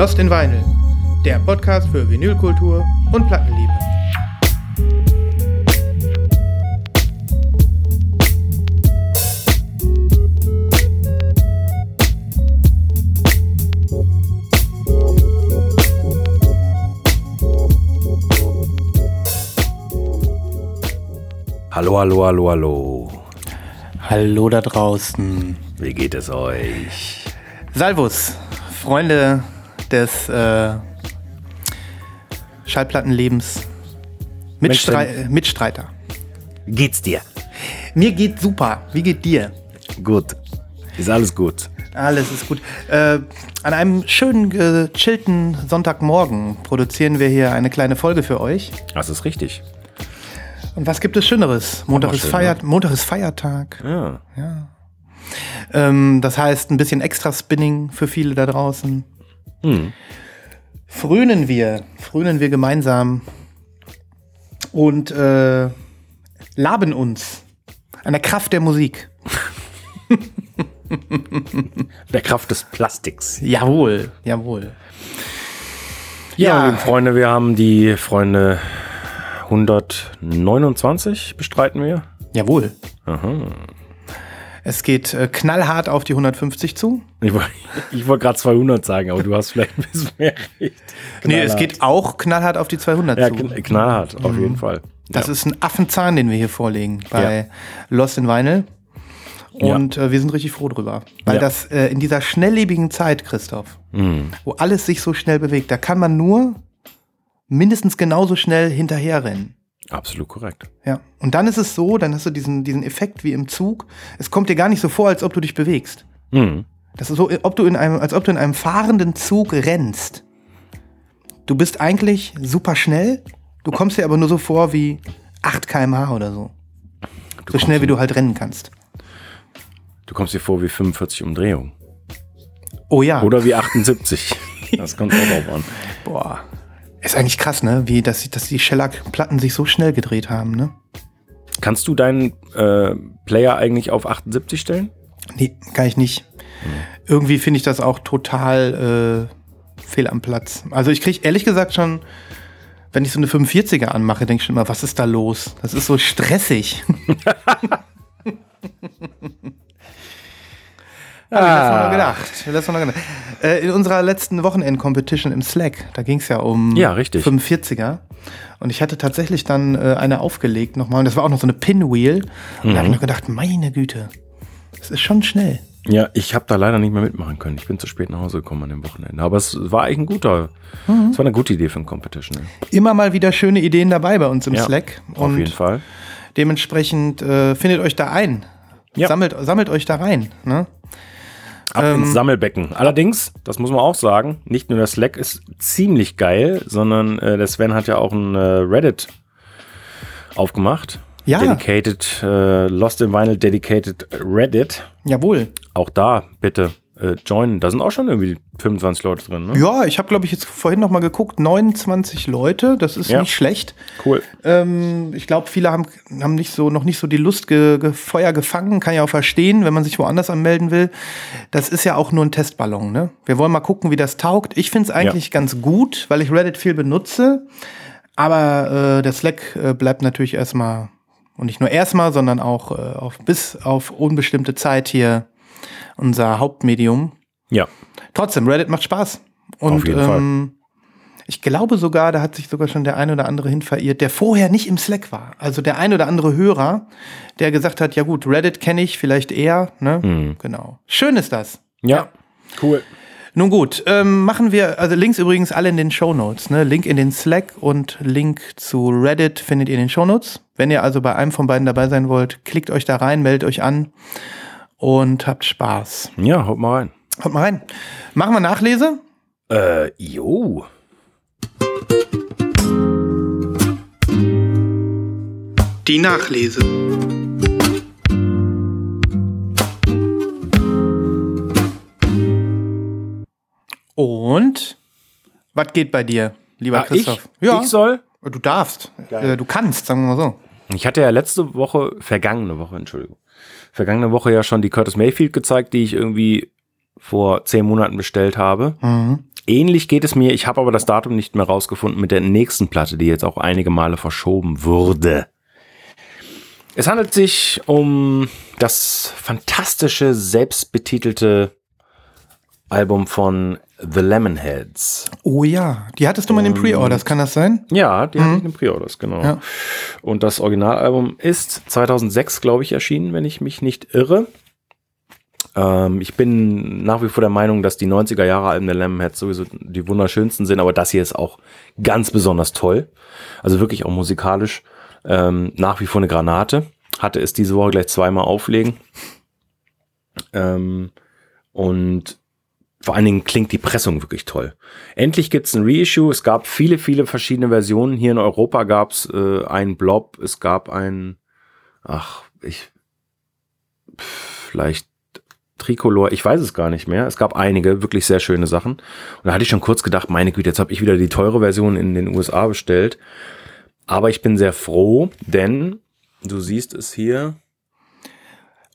Lost in Vinyl, der Podcast für Vinylkultur und Plattenliebe. Hallo, hallo, hallo, hallo. Hallo da draußen. Wie geht es euch? Salvus, Freunde des äh, Schallplattenlebens. Mitstrei Mensch, Mitstreiter. Geht's dir? Mir geht super. Wie geht dir? Gut. Ist alles gut. Alles ist gut. Äh, an einem schönen, gechillten Sonntagmorgen produzieren wir hier eine kleine Folge für euch. Das ist richtig. Und was gibt es Schöneres? Montag, ist, schön, Feier ne? Montag ist Feiertag. Ja. Ähm, das heißt, ein bisschen extra Spinning für viele da draußen. Hm. Frönen wir, frönen wir gemeinsam und äh, laben uns an der Kraft der Musik. Der Kraft des Plastiks. Jawohl, jawohl. Ja, Ja. Freunde, wir haben die Freunde 129 bestreiten wir. Jawohl. Aha. Es geht äh, knallhart auf die 150 zu. Ich wollte ich wollt gerade 200 sagen, aber du hast vielleicht ein bisschen mehr recht. Nee, es geht auch knallhart auf die 200 Ja, zu. kn- knallhart, auf jeden Fall. Das ja. ist ein Affenzahn, den wir hier vorlegen bei Lost in Vinyl. Ja. Und äh, wir sind richtig froh drüber. Weil Ja. das äh, in dieser schnelllebigen Zeit, Christoph, Mhm. wo alles sich so schnell bewegt, da kann man nur mindestens genauso schnell hinterherrennen. Absolut korrekt. Ja. Und dann ist es so, dann hast du diesen, diesen Effekt wie im Zug. Es kommt dir gar nicht so vor, als ob du dich bewegst. Mhm. Das ist so, ob du in einem, als ob du in einem fahrenden Zug rennst. Du bist eigentlich super schnell, du kommst dir aber nur so vor wie 8 km/h oder so. so schnell wie du halt rennen kannst. Du kommst dir vor wie 45 Umdrehungen. Oh ja. Oder wie 78. Das kommt auch drauf an. Boah. Ist eigentlich krass, ne? Wie, dass, dass die Shellac-Platten sich so schnell gedreht haben, ne? Kannst du deinen äh, Player eigentlich auf 78 stellen? Nee, kann ich nicht. Irgendwie finde ich das auch total äh, fehl am Platz. Also ich kriege ehrlich gesagt schon, wenn ich so eine 45er anmache, denke ich schon immer, was ist da los? Das ist so stressig. Hab ich letztes Mal noch gedacht. Äh, in unserer letzten Wochenend-Competition im Slack, da ging es ja um Ja, richtig. 45er. Und ich hatte tatsächlich dann äh, eine aufgelegt nochmal. Und das war auch noch so eine Pinwheel. Und da habe ich noch gedacht, meine Güte, das ist schon schnell. Ja, ich habe da leider nicht mehr mitmachen können. Ich bin zu spät nach Hause gekommen an dem Wochenende. Aber es war eigentlich ein guter, es war eine gute Idee für ein Competition. Ne? Immer mal wieder schöne Ideen dabei bei uns im Ja, Slack. Auf Und jeden Fall. dementsprechend äh, findet euch da ein. Ja. Sammelt, sammelt euch da rein. Ne? Ab Ähm, ins Sammelbecken. Allerdings, das muss man auch sagen, nicht nur der Slack ist ziemlich geil, sondern äh, der Sven hat ja auch ein äh, Reddit aufgemacht. Ja. Dedicated, äh, Lost in Vinyl Dedicated Reddit. Jawohl. Auch da bitte äh, joinen. Da sind auch schon irgendwie 25 Leute drin. Ne? Ja, ich habe, glaube ich, jetzt vorhin noch mal geguckt. 29 Leute, das ist Ja. nicht schlecht. Cool. Ähm, ich glaube, viele haben, haben nicht so, noch nicht so die Lust ge, ge, Feuer gefangen. Kann ja auch verstehen, wenn man sich woanders anmelden will. Das ist ja auch nur ein Testballon. Ne? Wir wollen mal gucken, wie das taugt. Ich finde es eigentlich ganz gut, weil ich Reddit viel benutze. Aber äh, der Slack äh, bleibt natürlich erstmal, und nicht nur erstmal, sondern auch äh, auf, bis auf unbestimmte Zeit hier unser Hauptmedium. Ja. Trotzdem, Reddit macht Spaß. Und Auf jeden ähm, ich glaube sogar, da hat sich sogar schon der ein oder andere hin verirrt, der vorher nicht im Slack war. Also der ein oder andere Hörer, der gesagt hat, ja gut, Reddit kenne ich vielleicht eher. Ne? Genau. Schön ist das. Ja. Cool. Nun gut, ähm, machen wir, also Links übrigens alle in den Show Notes. Ne? Link in den Slack und Link zu Reddit findet ihr in den Show Notes. Wenn ihr also bei einem von beiden dabei sein wollt, klickt euch da rein, meldet euch an und habt Spaß. Ja, haut mal rein. Haut mal rein. Machen wir Nachlese? Äh, jo. Die Nachlese. Und was geht bei dir, lieber Ah, Christoph? ich? Ich soll? Du darfst. Äh, du kannst, sagen wir mal so. Ich hatte ja letzte Woche, vergangene Woche, Entschuldigung, vergangene Woche ja schon die Curtis Mayfield gezeigt, die ich irgendwie vor zehn Monaten bestellt habe. Mhm. ähnlich geht es mir. Ich habe aber das Datum nicht mehr rausgefunden mit der nächsten Platte, die jetzt auch einige Male verschoben wurde. Es handelt sich um das fantastische, selbstbetitelte Album von The Lemonheads. Oh ja, die hattest du mal in den Pre-Orders, kann das sein? Ja, die hatte ich in den Pre-Orders, genau. Ja. Und das Originalalbum ist 2006, glaube ich, erschienen, wenn ich mich nicht irre. Ähm, ich bin nach wie vor der Meinung, dass die 90er Jahre Alben der Lemonheads sowieso die wunderschönsten sind, aber das hier ist auch ganz besonders toll. Also wirklich auch musikalisch ähm, nach wie vor eine Granate. Hatte es diese Woche gleich zweimal auflegen. Ähm, und vor allen Dingen klingt die Pressung wirklich toll. Endlich gibt's ein Reissue. Es gab viele, viele verschiedene Versionen. Hier in Europa gab's äh, einen Blob. Es gab ein, ach, ich, vielleicht Tricolor, ich weiß es gar nicht mehr. Es gab einige wirklich sehr schöne Sachen. Und da hatte ich schon kurz gedacht, meine Güte, jetzt habe ich wieder die teure Version in den USA bestellt. Aber ich bin sehr froh, denn du siehst es hier.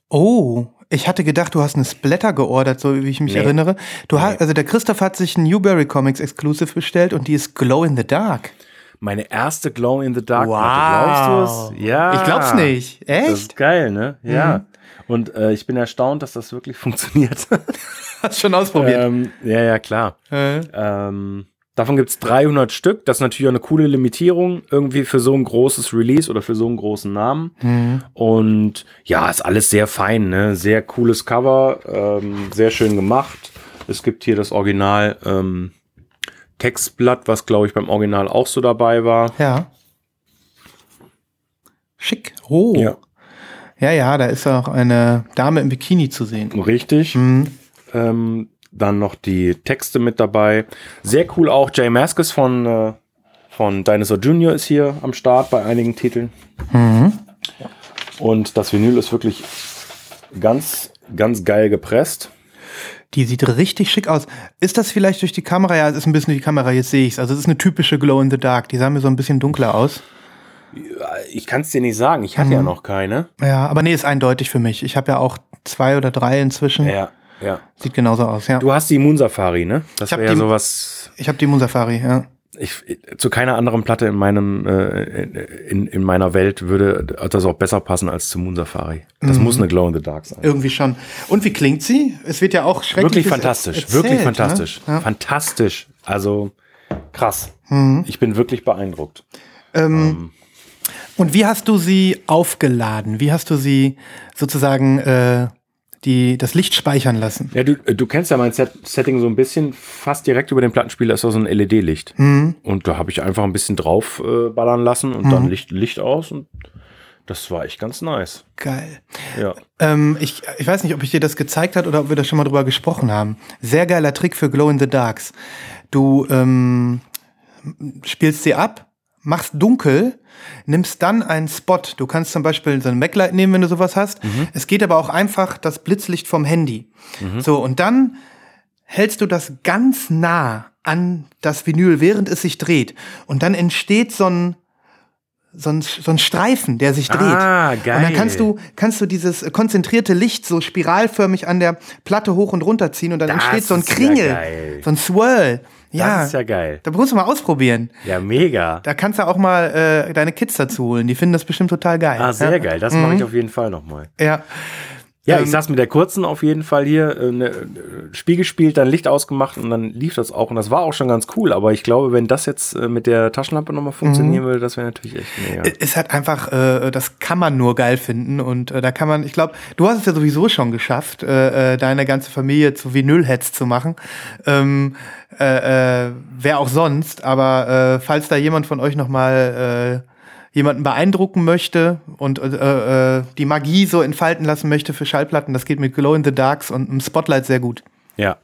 Oh, ich hatte gedacht, du hast eine Splatter geordert, so wie ich mich Nee. erinnere. Du hast, also der Christoph hat sich ein Newberry Comics Exclusive bestellt und die ist Glow in the Dark. Meine erste Glow in the Dark Wow. Glaubst du es? Ja. Ich glaub's nicht. Das Echt? ist geil, ne? Ja. Und äh, ich bin erstaunt, dass das wirklich funktioniert. Hast schon ausprobiert. ähm, ja, ja, klar. Äh, Ähm, davon gibt's 300 Stück. Das ist natürlich auch eine coole Limitierung irgendwie für so ein großes Release oder für so einen großen Namen. Mhm. Und ja, ist alles sehr fein, ne? Sehr cooles Cover, ähm, sehr schön gemacht. Es gibt hier das Original ähm, Textblatt, was glaube ich beim Original auch so dabei war. ja. Schick. Oh. Ja. Ja, ja, da ist auch eine Dame im Bikini zu sehen. Richtig. Mhm. Ähm, dann noch die Texte mit dabei. Sehr cool auch. Jay Mascis von, äh, von Dinosaur Jr. ist hier am Start bei einigen Titeln. Mhm. Und das Vinyl ist wirklich ganz, ganz geil gepresst. Die sieht richtig schick aus. Ist das vielleicht durch die Kamera? Ja, es ist ein bisschen die Kamera, jetzt sehe ich's. Also es ist eine typische Glow in the Dark. Die sah mir so ein bisschen dunkler aus. Ich kann es dir nicht sagen. Ich hatte ja noch keine. Ja, aber nee, ist eindeutig für mich. Ich habe ja auch zwei oder drei inzwischen. Ja, ja. Sieht genauso aus, ja. Du hast die Moon Safari, ne? Das wäre ja sowas. Ich habe die Moon Safari, ja. Ich, zu keiner anderen Platte in meinem äh, in, in meiner Welt würde das auch besser passen als zu Moon Safari. Das muss eine Glow in the Dark sein. Irgendwie schon. Und wie klingt sie? Es wird ja auch schrecklich. Wirklich fantastisch, wirklich fantastisch. Ne? Ja. Fantastisch. Also krass. Ich bin wirklich beeindruckt. Und wie hast du sie aufgeladen? Wie hast du sie sozusagen äh, die, das Licht speichern lassen? Ja, du, du kennst ja mein Set Setting so ein bisschen. Fast direkt über den Plattenspieler ist da so ein LED-Licht. Und da habe ich einfach ein bisschen drauf äh, ballern lassen und dann Licht, Licht aus und das war echt ganz nice. Geil. Ja. Ähm, ich, ich weiß nicht, ob ich dir das gezeigt hat oder ob wir da schon mal drüber gesprochen haben. Sehr geiler Trick für Glow in the Darks. Du ähm, spielst sie ab, machst dunkel, nimmst dann einen Spot. Du kannst zum Beispiel so ein Backlight nehmen, wenn du sowas hast. Es geht aber auch einfach das Blitzlicht vom Handy. So, und dann hältst du das ganz nah an das Vinyl, während es sich dreht. Und dann entsteht so ein, so ein, so ein Streifen, der sich dreht. Ah, geil. Und dann kannst du, kannst du dieses konzentrierte Licht so spiralförmig an der Platte hoch und runter ziehen und dann Das entsteht so ein ja Kringel, geil. so ein Swirl. Ja, Das ist ja geil. da musst du mal ausprobieren. Ja, mega. Da kannst du auch mal äh, deine Kids dazu holen. Die finden das bestimmt total geil. Ah, sehr ja. geil. Das mache ich auf jeden Fall nochmal. Ja. Ja, Ähm, ich saß mit der kurzen auf jeden Fall hier, äh, ne, äh, Spiel gespielt, dann Licht ausgemacht und dann lief das auch. Und das war auch schon ganz cool. Aber ich glaube, wenn das jetzt äh, mit der Taschenlampe nochmal funktionieren Mhm. würde, das wäre natürlich echt mega. ist halt einfach, äh, das kann man nur geil finden und äh, da kann man, ich glaube, du hast es ja sowieso schon geschafft, äh, äh, deine ganze Familie zu Vinylheads zu machen. Ähm, äh, äh, wer auch sonst, aber äh, falls da jemand von euch noch mal äh, jemanden beeindrucken möchte und äh, äh, die Magie so entfalten lassen möchte für Schallplatten, das geht mit Glow in the Darks und einem Spotlight sehr gut. Ja.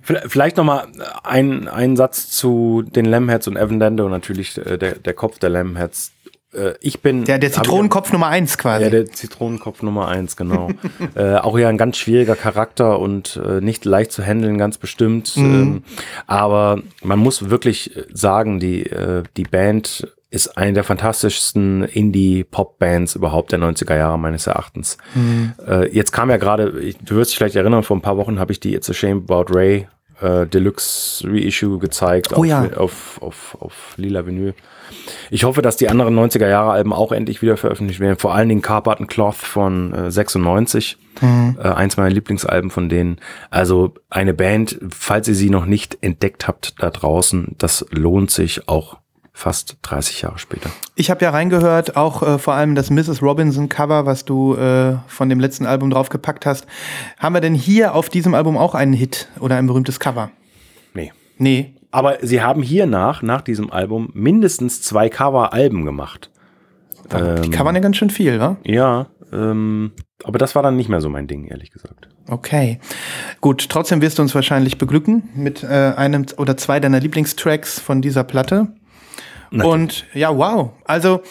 V- Vielleicht nochmal ein, ein Satz zu den Lamheads und Evan Dando, natürlich äh, der, der Kopf der Lamheads. Äh, Ich bin. Der, der Zitronenkopf Nummer eins quasi. Ja, der Zitronenkopf Nummer eins, genau. äh, auch ja ein ganz schwieriger Charakter und äh, nicht leicht zu handeln, ganz bestimmt. Ähm, aber man muss wirklich sagen, die, äh, die Band ist eine der fantastischsten Indie-Pop-Bands überhaupt der 90er Jahre meines Erachtens. Äh, jetzt kam ja gerade, du wirst dich vielleicht erinnern, vor ein paar Wochen habe ich die It's a Shame About Ray äh, Deluxe Reissue gezeigt oh, auf, ja. auf, auf, auf lila Vinyl. Ich hoffe, dass die anderen 90er Jahre Alben auch endlich wieder veröffentlicht werden. Vor allen Dingen Carpet and Cloth von äh, 96. Mhm. Äh, eins meiner Lieblingsalben von denen. Also eine Band, falls ihr sie noch nicht entdeckt habt da draußen, das lohnt sich auch fast 30 Jahre später. Ich habe ja reingehört, auch äh, vor allem das Mrs. Robinson Cover, was du äh, von dem letzten Album draufgepackt hast. Haben wir denn hier auf diesem Album auch einen Hit oder ein berühmtes Cover? Nee. Nee. Aber sie haben hier nach, diesem Album, mindestens zwei Cover-Alben gemacht. Die ähm, covern ja ganz schön viel, wa? Ja, ähm, aber das war dann nicht mehr so mein Ding, ehrlich gesagt. Okay. Gut, trotzdem wirst du uns wahrscheinlich beglücken mit äh, einem oder zwei deiner Lieblingstracks von dieser Platte. Natürlich. Und ja, wow. Also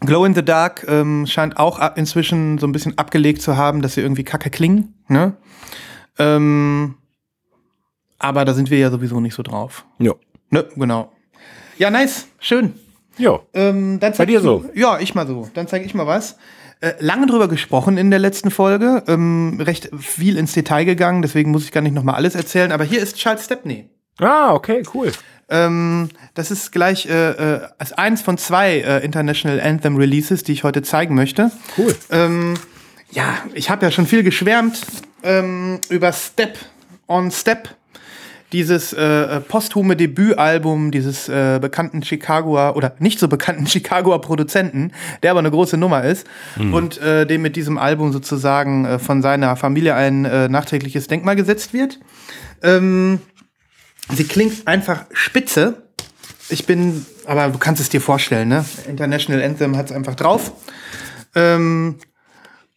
Glow in the Dark ähm, scheint auch inzwischen so ein bisschen abgelegt zu haben, dass sie irgendwie kacke klingen. Ne? Ähm, aber da sind wir ja sowieso nicht so drauf. Ja. Ne, genau. Ja, nice. Schön. Ja. Ähm, Bei dir so. Ja, ich mal so. Dann zeige ich mal was. Äh, lange drüber gesprochen in der letzten Folge, ähm, recht viel ins Detail gegangen, deswegen muss ich gar nicht nochmal alles erzählen, aber hier ist Charles Stepney. Ah, okay, cool. Ähm, das ist gleich äh, äh, als eins von zwei äh, International Anthem Releases, die ich heute zeigen möchte. Cool. Ähm, ja, ich habe ja schon viel geschwärmt ähm, über Step on Step dieses äh, äh, posthume Debütalbum dieses äh, bekannten Chicagoer oder nicht so bekannten Chicagoer Produzenten, der aber eine große Nummer ist mhm. und äh, dem mit diesem Album sozusagen äh, von seiner Familie ein äh, nachträgliches Denkmal gesetzt wird. Ähm, sie klingt einfach spitze. Ich bin, aber du kannst es dir vorstellen, ne? International Anthem hat es einfach drauf. Ähm,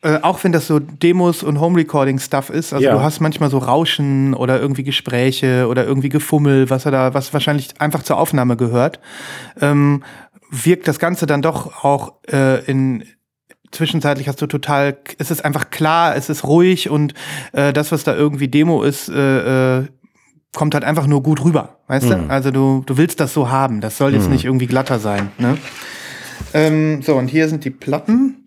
äh, auch wenn das so Demos und Home Recording Stuff ist, also ja. du hast manchmal so Rauschen oder irgendwie Gespräche oder irgendwie Gefummel, was er da, was wahrscheinlich einfach zur Aufnahme gehört, ähm, wirkt das Ganze dann doch auch äh, in zwischenzeitlich hast du total, es ist einfach klar, es ist ruhig und äh, das, was da irgendwie Demo ist, äh, äh, kommt halt einfach nur gut rüber, weißt mhm. du? Also du, du willst das so haben, das soll jetzt mhm. nicht irgendwie glatter sein. Ne? Ähm, so, und hier sind die Platten.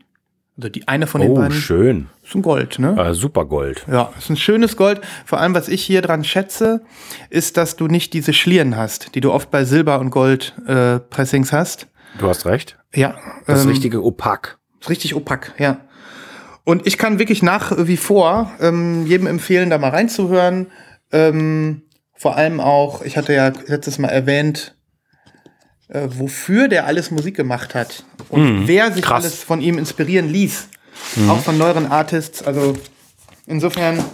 Also die eine von den oh, beiden. schön. Ist ein Gold, ne? Äh, super Gold. Ja, ist ein schönes Gold. Vor allem, was ich hier dran schätze, ist, dass du nicht diese Schlieren hast, die du oft bei Silber- und Gold-Pressings äh, hast. Du hast recht. Ja. Das ähm, richtige Opak. Ist richtig opak, ja. Und ich kann wirklich nach wie vor ähm, jedem empfehlen, da mal reinzuhören. Ähm, vor allem auch, ich hatte ja letztes Mal erwähnt, äh, wofür der alles Musik gemacht hat und mm, wer sich krass. alles von ihm inspirieren ließ. Mm. Auch von neueren Artists. Also insofern.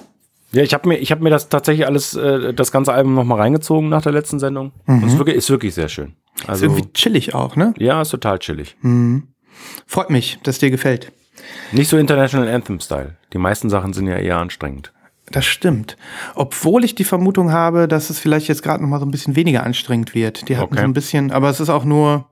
Ja, ich habe mir, ich hab mir das tatsächlich alles, äh, das ganze Album nochmal reingezogen nach der letzten Sendung. Mhm. Und es ist wirklich, ist wirklich sehr schön. Also, ist irgendwie chillig auch, ne? Ja, ist total chillig. Mhm. Freut mich, dass dir gefällt. Nicht so International Anthem-Style. Die meisten Sachen sind ja eher anstrengend. Das stimmt. Obwohl ich die Vermutung habe, dass es vielleicht jetzt gerade noch mal so ein bisschen weniger anstrengend wird. Die hatten okay. so ein bisschen, aber es ist auch nur,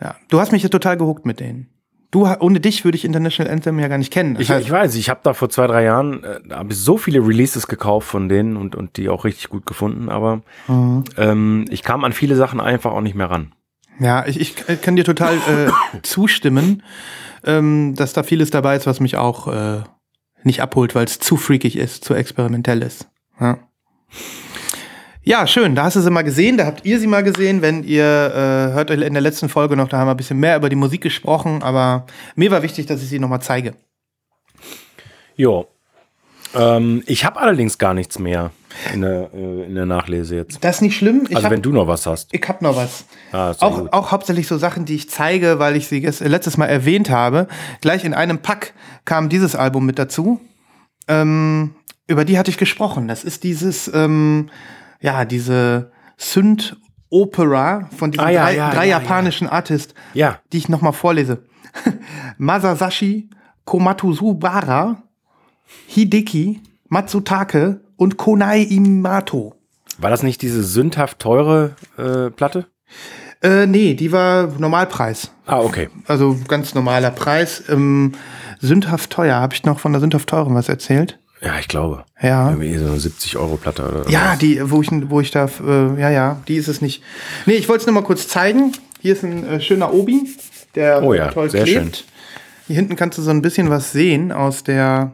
ja. Du hast mich ja total gehuckt mit denen. Du, ohne dich würde ich International Anthem ja gar nicht kennen. Ich, ich, weiß, ich habe da vor zwei, drei Jahren äh, so viele Releases gekauft von denen und, und die auch richtig gut gefunden, aber mhm. ähm, ich kam an viele Sachen einfach auch nicht mehr ran. Ja, ich, ich kann dir total äh, zustimmen, ähm, dass da vieles dabei ist, was mich auch äh, nicht abholt, weil es zu freakig ist, zu experimentell ist. Ja. ja. schön. Da hast du sie mal gesehen, da habt ihr sie mal gesehen. Wenn ihr äh, hört in der letzten Folge noch, da haben wir ein bisschen mehr über die Musik gesprochen, aber mir war wichtig, dass ich sie nochmal zeige. Jo. Ähm, ich habe allerdings gar nichts mehr in der, äh, in der Nachlese jetzt. Das ist nicht schlimm. Ich also hab, wenn du noch was hast. Ich habe noch was. Ah, auch, auch hauptsächlich so Sachen, die ich zeige, weil ich sie letztes Mal erwähnt habe. Gleich in einem Pack kam dieses Album mit dazu. Ähm, über die hatte ich gesprochen. Das ist dieses, ähm, ja, diese Synth Opera von diesen ah, ja, drei, ja, drei ja, japanischen Artists, ja. die ich nochmal vorlese. Masasashi Komatuzubara Hideki, Matsutake und Konai Imato. War das nicht diese sündhaft teure äh, Platte? Äh, nee, die war Normalpreis. Ah, okay. Also ganz normaler Preis. Ähm, sündhaft teuer. Habe ich noch von der sündhaft teuren was erzählt? Ja, ich glaube. Ja. Irgendwie so eine 70 Euro Platte oder Ja, was. die, wo ich, wo ich da, äh, ja, ja, die ist es nicht. Nee, ich wollte es nur mal kurz zeigen. Hier ist ein äh, schöner Obi, der oh ja, toll sehr klebt. Schön. Hier hinten kannst du so ein bisschen was sehen aus der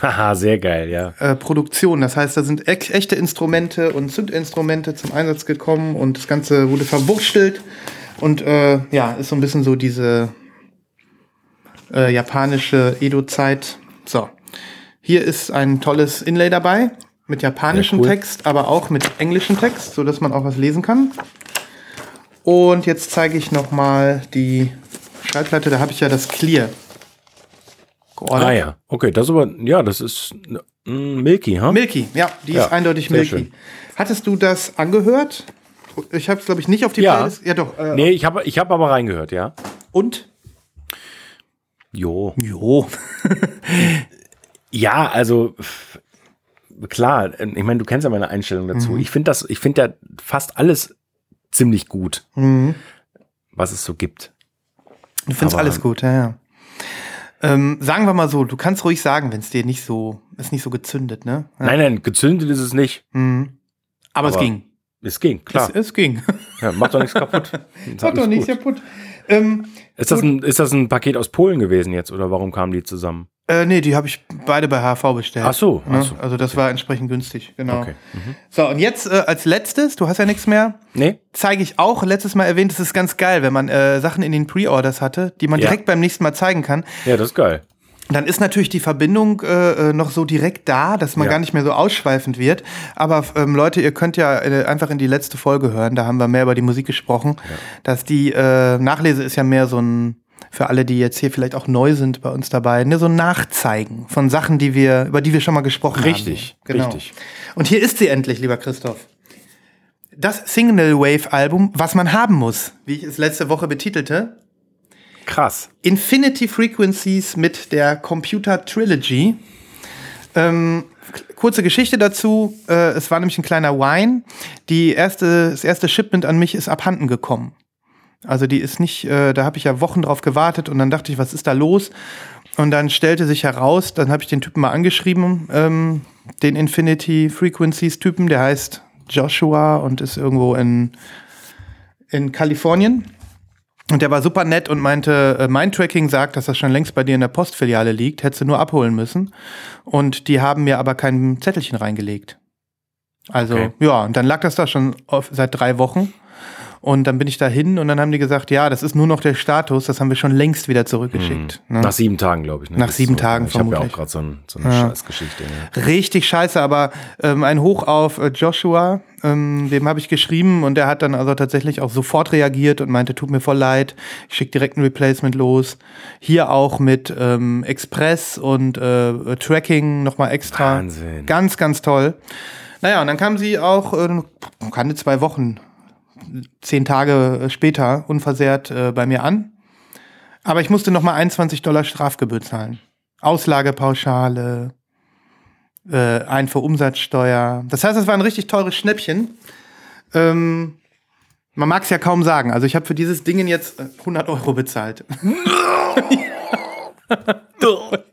Haha, sehr geil, ja. äh, Produktion. Das heißt, da sind ex- echte Instrumente und Zündinstrumente zum Einsatz gekommen und das Ganze wurde verwurstelt. Und äh, ja, ist so ein bisschen so diese äh, japanische Edo-Zeit. So. Hier ist ein tolles Inlay dabei mit japanischem Ja, cool. Text, aber auch mit englischem Text, so dass man auch was lesen kann. Und jetzt zeige ich noch mal die Schallplatte. Da habe ich ja das Clear geordert. Ah ja, okay, das aber, ja, das ist mm, Milky, ha? Milky, ja, die Ja, ist eindeutig Milky. schön. Hattest du das angehört? Ich habe es, glaube ich, nicht auf die Ja. Playlist. Ja, doch. Äh, Nee, ich habe ich hab aber reingehört, ja. Und? Jo. Jo. Ja, also klar, ich meine, du kennst ja meine Einstellung dazu. Ich finde das, ich finde ja fast alles ziemlich gut, Mhm. was es so gibt. Du findest Aber- alles gut, ja, ja. Ähm, sagen wir mal so, du kannst ruhig sagen, wenn es dir nicht so, ist nicht so gezündet, ne? Ja. Nein, nein, gezündet ist es nicht. Mhm. Aber, es Aber ging. Es ging, klar. Es, es ging. ja, macht doch nichts kaputt. Alles doch nichts kaputt. Ähm, Ist das, ein, ist das ein Paket aus Polen gewesen jetzt oder warum kamen die zusammen? Äh, nee, die habe ich beide bei HV bestellt. Ach so, Ne? ach so. Also das war entsprechend günstig, genau. Okay. Mhm. So, und jetzt äh, als letztes, du hast ja nichts mehr, Nee? zeige ich auch, letztes Mal erwähnt, es ist ganz geil, wenn man äh, Sachen in den Pre-Orders hatte, die man Ja. direkt beim nächsten Mal zeigen kann. Ja, das ist geil. Dann ist natürlich die Verbindung äh, äh, noch so direkt da, dass man Ja. gar nicht mehr so ausschweifend wird. Aber ähm, Leute, ihr könnt ja äh, einfach in die letzte Folge hören, da haben wir mehr über die Musik gesprochen. Dass die äh, Nachlese ist ja mehr so ein, für alle, die jetzt hier vielleicht auch neu sind bei uns dabei, ne, so ein Nachzeigen von Sachen, die wir, über die wir schon mal gesprochen Richtig, haben. Genau. richtig. Und hier ist sie endlich, lieber Christoph. Das Single Wave Album, was man haben muss, wie ich es letzte Woche betitelte. Krass. Infinity Frequencies mit der Computer Trilogy. Ähm, kurze Geschichte dazu. Äh, es war nämlich ein kleiner Wine. Die erste, das erste Shipment an mich ist abhanden gekommen. Also die ist nicht, äh, da habe ich ja Wochen drauf gewartet und dann dachte ich, was ist da los? Und dann stellte sich heraus, dann habe ich den Typen mal angeschrieben, ähm, den Infinity Frequencies Typen, der heißt Joshua und ist irgendwo in, in Kalifornien. Und der war super nett und meinte, äh, mein Tracking sagt, dass das schon längst bei dir in der Postfiliale liegt, hättest du nur abholen müssen. Und die haben mir aber kein Zettelchen reingelegt. Also, Okay. ja, und dann lag das da schon auf, seit drei Wochen. Und dann bin ich da hin und dann haben die gesagt, ja, das ist nur noch der Status, das haben wir schon längst wieder zurückgeschickt. Ne? Nach sieben Tagen, glaube ich. Ne? Nach Das sieben so, Tagen Ich habe ja auch vermutlich. gerade so, ein, so eine Ja. Scheißgeschichte. Ne? Richtig scheiße, aber ähm, ein Hoch auf äh, Joshua, ähm, dem habe ich geschrieben und der hat dann also tatsächlich auch sofort reagiert und meinte, tut mir voll leid, ich schicke direkt ein Replacement los. Hier auch mit ähm, Express und äh, Tracking nochmal extra. Wahnsinn. Ganz, ganz toll. Naja, und dann kam sie auch, äh, keine zwei Wochen, zehn Tage später unversehrt äh, bei mir an. Aber ich musste nochmal 21 Dollar Strafgebühr zahlen. Auslagepauschale, äh, Einfuhrumsatzsteuer. Das heißt, es war ein richtig teures Schnäppchen. Ähm, man mag es ja kaum sagen. Also ich habe für dieses Ding jetzt äh, 100 Euro bezahlt.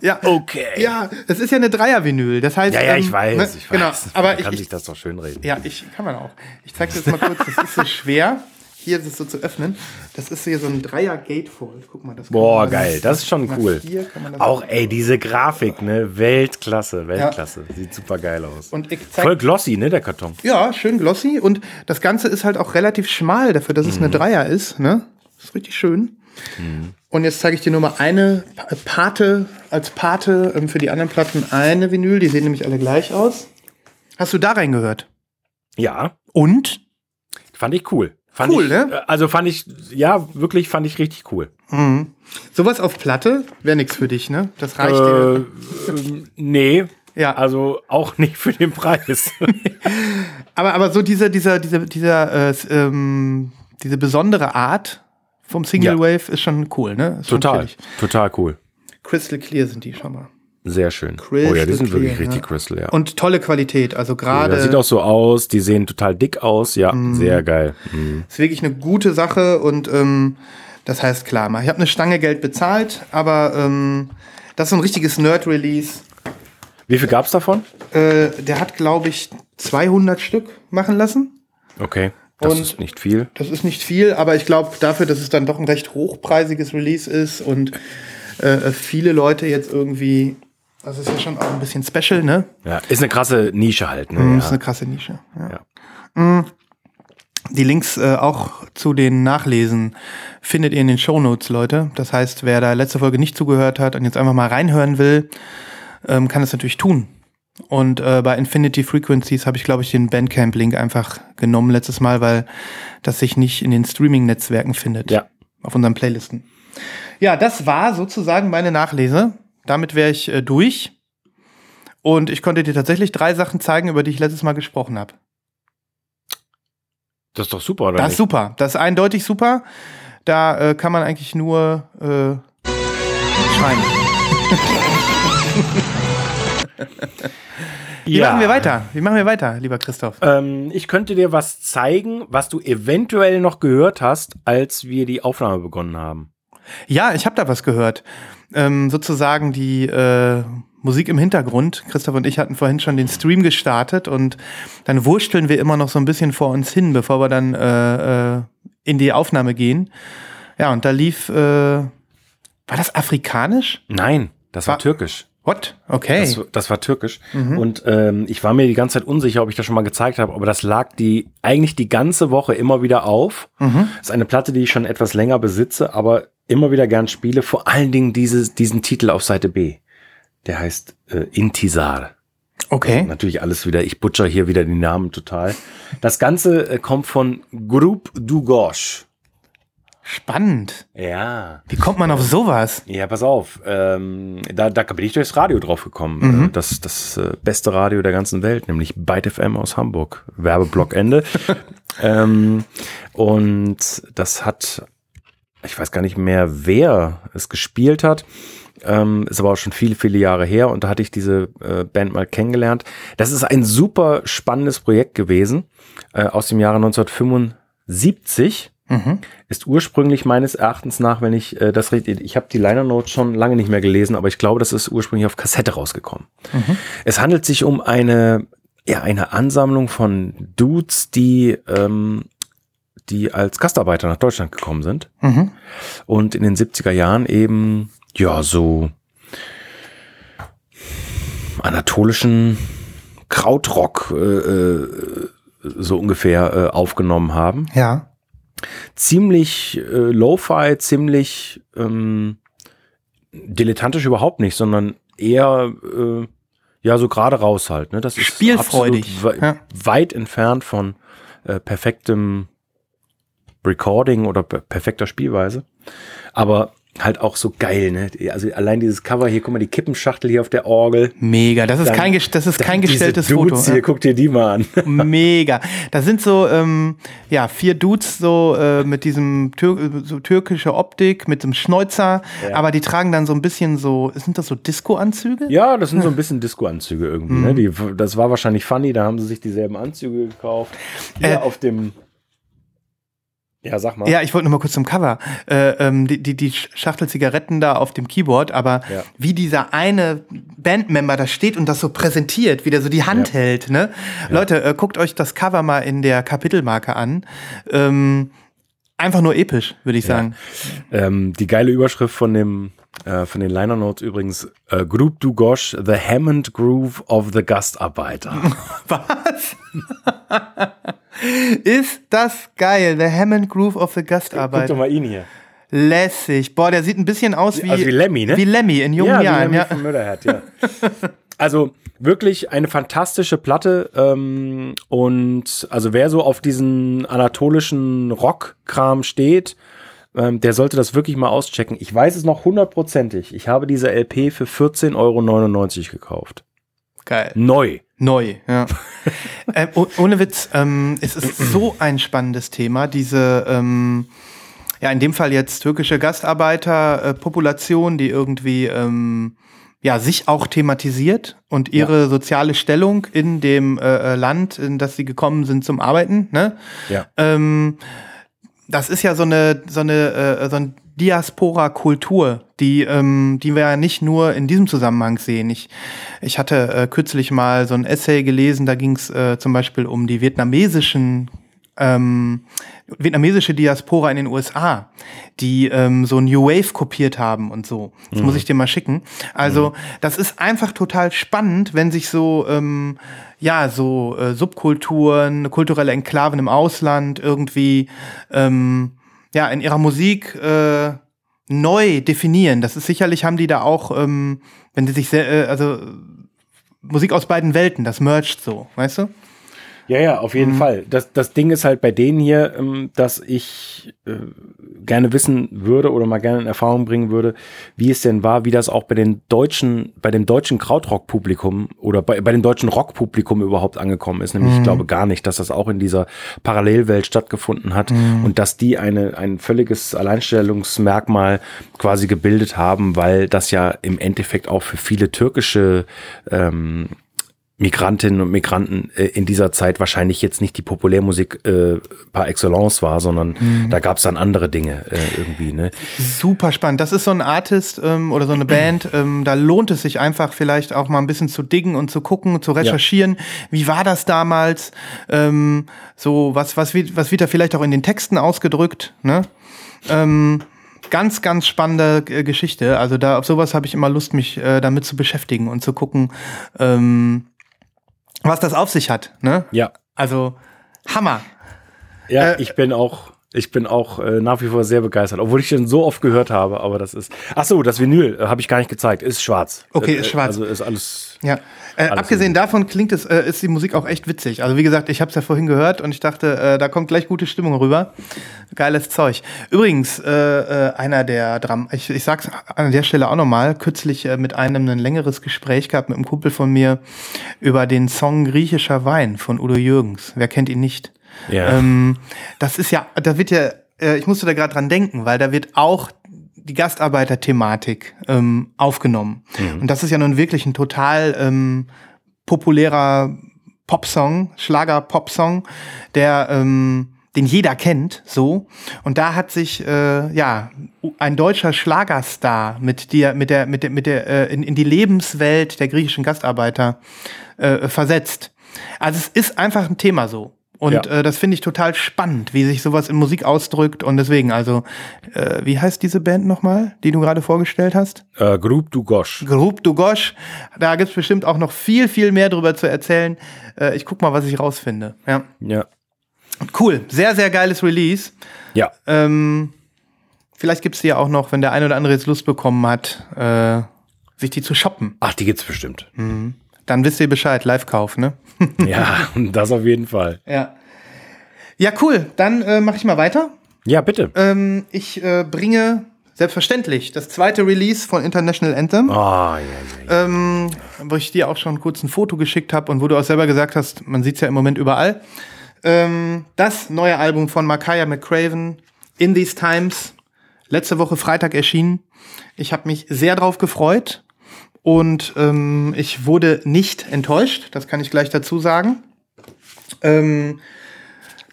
ja, Okay. ja, es ist ja eine Dreier-Vinyl. Das heißt, Ja, ja, ich ähm, weiß, ne, ich weiß. Genau, aber Man ich, kann ich sich das doch schön reden. ja, ich kann man auch. Ich zeige das mal kurz. Das ist so schwer. Hier ist es so zu öffnen. Das ist hier so ein Dreier Gatefold. Guck mal, das Boah, geil, das ist schon cool. das Auch, ey, diese Grafik, ne? Weltklasse, Weltklasse. Sieht super geil aus. Und Voll glossy, ne, der Karton. ja, schön glossy und das Ganze ist halt auch relativ schmal dafür, dass es Mhm. eine Dreier ist. Ne? Das ist richtig schön. Und jetzt zeige ich dir nur mal eine Pa- Pate als Pate ähm, für die anderen Platten eine Vinyl. Die sehen nämlich alle gleich aus. Hast du da reingehört? Ja, Und? fand ich cool. Fand Cool, ich, ne? äh, Also fand ich, ja, wirklich fand ich richtig cool. Mhm. Sowas auf Platte wäre nichts für dich, ne? Das reicht dir. Äh, ähm, nee, Ja. also auch nicht für den Preis. Aber, aber so diese, dieser, dieser, dieser, äh, ähm, diese besondere Art vom Single Ja. Wave ist schon cool, ne? Ist total, total cool. Crystal clear sind die schon mal. Sehr schön. Crystal oh ja, die sind clear, wirklich richtig ja. crystal, ja. Und tolle Qualität, also gerade. das sieht auch so aus, die sehen total dick aus, ja, Mhm. sehr geil. Mhm. Ist wirklich eine gute Sache und ähm, das heißt klar, mal, ich habe eine Stange Geld bezahlt, aber ähm, das ist so ein richtiges Nerd-Release. Wie viel gab's davon? Äh, der hat, glaube ich, 200 Stück machen lassen. Okay, das Und- ist nicht viel. Das ist nicht viel, aber ich glaube dafür, dass es dann doch ein recht hochpreisiges Release ist und äh, viele Leute jetzt irgendwie Das ist ja schon auch ein bisschen special, ne? Ja, ist eine krasse Nische halt, ne? Mhm, ja. Ist eine krasse Nische. Ja. Mhm. Die Links äh, auch zu den Nachlesen findet ihr in den Shownotes, Leute. Das heißt, wer da letzte Folge nicht zugehört hat und jetzt einfach mal reinhören will, ähm, kann es natürlich tun. Und äh, bei Infinity Frequencies habe ich, glaube ich, den Bandcamp-Link einfach genommen letztes Mal, weil das sich nicht in den Streaming-Netzwerken findet. Ja. Auf unseren Playlisten. Ja, das war sozusagen meine Nachlese. Damit wäre ich äh, durch. Und ich konnte dir tatsächlich drei Sachen zeigen, über die ich letztes Mal gesprochen habe. Das ist doch super, oder? Das ist super. Das ist eindeutig super. Da äh, kann man eigentlich nur äh, schreien. Wie machen wir weiter? Wie machen wir weiter, lieber Christoph? Ähm, ich könnte dir was zeigen, was du eventuell noch gehört hast, als wir die Aufnahme begonnen haben. Ja, ich habe da was gehört. Ähm, sozusagen die äh, Musik im Hintergrund. Christoph und ich hatten vorhin schon den Stream gestartet und dann wursteln wir immer noch so ein bisschen vor uns hin, bevor wir dann äh, äh, in die Aufnahme gehen. Ja, und da lief, äh, war das afrikanisch? Nein, das war, War- türkisch. What? Okay. Das, das war türkisch. Und ähm, ich war mir die ganze Zeit unsicher, ob ich das schon mal gezeigt habe, aber das lag die eigentlich die ganze Woche immer wieder auf. Mhm. Das ist eine Platte, die ich schon etwas länger besitze, aber immer wieder gern spiele. Vor allen Dingen dieses, diesen Titel auf Seite B. Der heißt äh, Intisar. okay. Natürlich alles wieder, ich butcher hier wieder die Namen total. Das Ganze äh, kommt von Groupe du Gauche. Spannend. Ja. Wie kommt man auf sowas? Ja, pass auf. Ähm, da, da bin ich durchs Radio drauf gekommen. Äh, Das, das äh, beste Radio der ganzen Welt, nämlich Byte FM aus Hamburg. Werbeblock Ende. ähm, und das hat, ich weiß gar nicht mehr, wer es gespielt hat. Ähm, ist aber auch schon viele, viele Jahre her und da hatte ich diese äh, Band mal kennengelernt. Das ist ein super spannendes Projekt gewesen äh, aus dem Jahre 1975 ist ursprünglich meines Erachtens nach, wenn ich äh, das richtig, ich habe die Liner Notes schon lange nicht mehr gelesen, aber ich glaube, das ist ursprünglich auf Kassette rausgekommen. Es handelt sich um eine, ja, eine Ansammlung von Dudes, die, ähm, die als Gastarbeiter nach Deutschland gekommen sind Mhm. und in den 70er Jahren eben, ja, so anatolischen Krautrock äh, äh, so ungefähr äh, aufgenommen haben Ja. Ziemlich äh, lo-fi, ziemlich ähm, dilettantisch überhaupt nicht, sondern eher äh, ja so gerade raus halt. Ne? Das ist Spielfreudig, wei ja. weit entfernt von äh, perfektem Recording oder per perfekter Spielweise. Aber halt auch so geil, ne? Also allein dieses Cover hier, guck mal, die Kippenschachtel hier auf der Orgel. Mega. Das ist Dann- kein, das ist kein gestelltes Dudes Foto. Hier, guck dir die mal an. Mega. Da sind so, ähm, ja, vier Dudes so äh, mit diesem Tür so türkische Optik, mit dem Schnäuzer, Ja. aber die tragen dann so ein bisschen so, sind das so Disco-Anzüge? Ja, das sind so ein bisschen Disco-Anzüge irgendwie. Ne? Die, das war wahrscheinlich funny, da haben sie sich dieselben Anzüge gekauft. Hier Äh, auf dem. Ja, sag mal. Ja, ich wollte noch mal kurz zum Cover. Äh, ähm, die, die, die Schachtel Zigaretten da auf dem Keyboard, aber Ja. wie dieser eine Bandmember da steht und das so präsentiert, wie der so die Hand Ja. hält. Ne? Leute, äh, guckt euch das Cover mal in der Kapitelmarke an. Ähm, einfach nur episch, würde ich sagen. Ähm, die geile Überschrift von dem äh, von den Liner Notes übrigens äh, Group du Gauche, The Hammond Groove of the Gastarbeiter. Was? Ist das geil? The Hammond Groove of the Guck Gastarbeiter. doch mal ihn hier. Lässig. Boah, der sieht ein bisschen aus wie, Also wie Lemmy, ne? Wie Lemmy in jungen ja, wie Jahren. Lemmy Ja. von Mörderhead, ja. Also wirklich eine fantastische Platte ähm, und also wer so auf diesen anatolischen Rockkram steht, ähm, der sollte das wirklich mal auschecken. Ich weiß es noch hundertprozentig. Ich habe diese LP für 14,99 Euro gekauft. Geil. Neu. Neu, ja. ähm, oh- ohne Witz, ähm, es ist so ein spannendes Thema, diese, ähm, ja, in dem Fall jetzt türkische Gastarbeiterpopulation, äh, Population, die irgendwie, ähm, ja, sich auch thematisiert und ihre soziale Stellung in dem äh, äh, Land, in das sie gekommen sind zum Arbeiten, ne? Ja. Ähm, das ist ja so eine, so eine, äh, so ein Diaspora-Kultur, die, ähm, die wir ja nicht nur in diesem Zusammenhang sehen. Ich, ich hatte äh, kürzlich mal so ein Essay gelesen, da ging es äh, zum Beispiel um die vietnamesischen ähm, vietnamesische Diaspora in den USA, die ähm, so New Wave kopiert haben und so. Das mhm. muss ich dir mal schicken. Also mhm. das ist einfach total spannend, wenn sich so ähm, ja so äh, Subkulturen, kulturelle Enklaven im Ausland irgendwie ähm, ja in ihrer Musik äh, neu definieren. Das ist sicherlich haben die da auch, ähm, wenn die sich sehr, äh, also Musik aus beiden Welten, das mercht so, weißt du? Ja, ja, auf jeden mhm. Fall. Das, das Ding ist halt bei denen hier, ähm, dass ich äh, gerne wissen würde oder mal gerne in Erfahrung bringen würde, wie es denn war, wie das auch bei den deutschen, bei dem deutschen Krautrock-Publikum oder bei, bei dem deutschen Rock-Publikum überhaupt angekommen ist. Nämlich, mhm. ich glaube gar nicht, dass das auch in dieser Parallelwelt stattgefunden hat mhm. und dass die eine, ein völliges Alleinstellungsmerkmal quasi gebildet haben, weil das ja im Endeffekt auch für viele türkische ähm, Migrantinnen und Migranten äh, in dieser Zeit wahrscheinlich jetzt nicht die Populärmusik äh, par excellence war, sondern mhm. da gab es dann andere Dinge äh, irgendwie. Ne? Super spannend. Das ist so ein Artist ähm, oder so eine Band, ähm, da lohnt es sich einfach vielleicht auch mal ein bisschen zu diggen und zu gucken, zu recherchieren. Ja. Wie war das damals? Ähm, so, was, was, wird, was wird da vielleicht auch in den Texten ausgedrückt? Ne? Ähm, ganz, ganz spannende äh, Geschichte. Also da auf sowas habe ich immer Lust, mich äh, damit zu beschäftigen und zu gucken, ähm, was das auf sich hat. Ne? Ja. Also Hammer. Ja, äh, ich bin auch, ich bin auch äh, nach wie vor sehr begeistert, obwohl ich den so oft gehört habe, aber das ist. Ach so, das Vinyl äh, habe ich gar nicht gezeigt, ist schwarz. Okay, ist äh, schwarz. Also ist alles. Ja. Äh, abgesehen davon klingt es, äh, ist die Musik auch echt witzig. Also wie gesagt, ich habe es ja vorhin gehört und ich dachte, äh, da kommt gleich gute Stimmung rüber. Geiles Zeug. Übrigens, äh, äh, einer der Dram ich, ich sag's an der Stelle auch nochmal, kürzlich äh, mit einem ein längeres Gespräch gehabt mit einem Kumpel von mir über den Song Griechischer Wein von Udo Jürgens. Wer kennt ihn nicht? Ja. Ähm, das ist ja, da wird ja, äh, ich musste da gerade dran denken, weil da wird auch die Gastarbeiter-Thematik ähm, aufgenommen. Mhm. Und das ist ja nun wirklich ein total ähm, populärer Popsong, Schlager-Popsong, der ähm, den jeder kennt, so. Und da hat sich äh, ja ein deutscher Schlagerstar mit dir, mit der, mit der, mit der äh, in, in die Lebenswelt der griechischen Gastarbeiter äh, versetzt. Also es ist einfach ein Thema so. Und ja. äh, das finde ich total spannend, wie sich sowas in Musik ausdrückt. Und deswegen, also, äh, wie heißt diese Band nochmal, die du gerade vorgestellt hast? Äh, Group du Gosh. Group du Gosh. Da gibt's bestimmt auch noch viel, viel mehr drüber zu erzählen. Äh, ich guck mal, was ich rausfinde. Ja. Ja. Cool. Sehr, sehr geiles Release. Ja. Ähm, vielleicht gibt's die ja auch noch, wenn der eine oder andere jetzt Lust bekommen hat, äh, sich die zu shoppen. Ach, die gibt's bestimmt. Mhm. Dann wisst ihr Bescheid, Live-Kauf, ne? ja, das auf jeden Fall. Ja. Ja, cool. Dann äh, mache ich mal weiter. Ja, bitte. Ähm, ich äh, bringe selbstverständlich das zweite Release von International Anthem. Oh, ja, ja, ja. Ähm, wo ich dir auch schon kurz ein Foto geschickt habe und wo du auch selber gesagt hast, man sieht es ja im Moment überall. Ähm, das neue Album von Makaya McCraven, In These Times, letzte Woche Freitag erschienen. Ich habe mich sehr drauf gefreut. Und ähm, ich wurde nicht enttäuscht, das kann ich gleich dazu sagen. Ähm,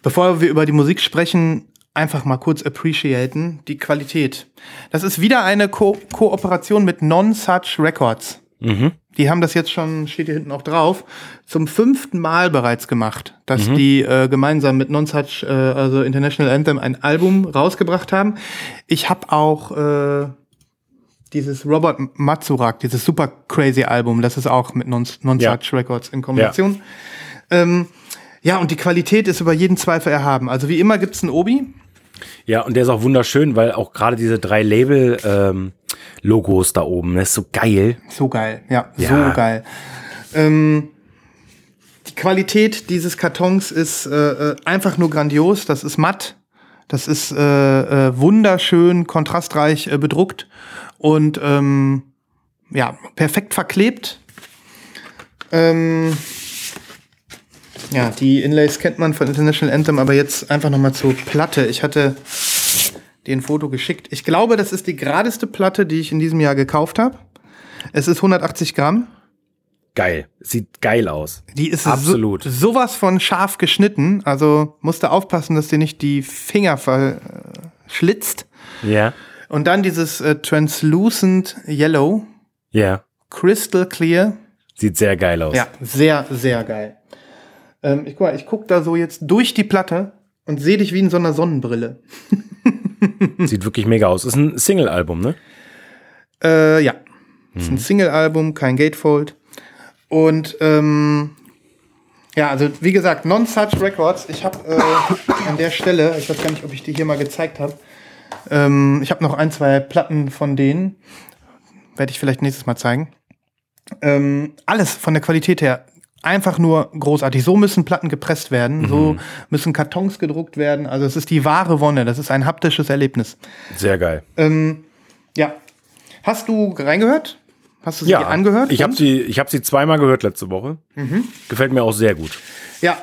bevor wir über die Musik sprechen, einfach mal kurz appreciaten die Qualität. Das ist wieder eine Ko Kooperation mit Non-Such Records. Mhm. Die haben das jetzt schon, steht hier hinten auch drauf, zum fünften Mal bereits gemacht, dass mhm. die äh, gemeinsam mit Non-Such, äh, also International Anthem, ein Album rausgebracht haben. Ich habe auch äh, dieses Robert Matsurak, dieses super crazy Album, das ist auch mit Non-Such non ja. Records in Kombination. Ja. Ähm, ja, und die Qualität ist über jeden Zweifel erhaben. Also wie immer gibt's einen Obi. Ja, und der ist auch wunderschön, weil auch gerade diese drei Label-Logos ähm, da oben, das ist so geil. So geil, ja, ja. so geil. Ähm, die Qualität dieses Kartons ist äh, äh einfach nur grandios. Das ist matt. Das ist äh, äh, wunderschön, kontrastreich äh, bedruckt und ähm, ja, perfekt verklebt. Ähm, ja, die Inlays kennt man von International Anthem, aber jetzt einfach nochmal zur Platte. Ich hatte dir ein Foto geschickt. Ich glaube, das ist die geradeste Platte, die ich in diesem Jahr gekauft habe. Es ist 180 Gramm. Geil. Sieht geil aus. Die ist absolut so, sowas von scharf geschnitten. Also musste aufpassen, dass dir nicht die Finger verschlitzt. Ja. Und dann dieses äh, Translucent Yellow. Ja. Crystal Clear. Sieht sehr geil aus. Ja, sehr, sehr geil. Ähm, ich guck mal, ich guck da so jetzt durch die Platte und sehe dich wie in so einer Sonnenbrille. Sieht wirklich mega aus. Ist ein Single-Album, ne? Äh, ja. Mhm. Ist ein Single-Album, kein Gatefold. Und ähm, ja, also wie gesagt, Non-Such Records. Ich habe äh, an der Stelle, ich weiß gar nicht, ob ich die hier mal gezeigt habe, ähm, ich habe noch ein, zwei Platten von denen. Werde ich vielleicht nächstes Mal zeigen. Ähm, alles von der Qualität her einfach nur großartig. So müssen Platten gepresst werden, mhm. so müssen Kartons gedruckt werden. Also es ist die wahre Wonne, das ist ein haptisches Erlebnis. Sehr geil. Ähm, ja. Hast du reingehört? Hast du sie ja, angehört? Ich habe sie, ich hab sie zweimal gehört letzte Woche. Mhm. Gefällt mir auch sehr gut. Ja,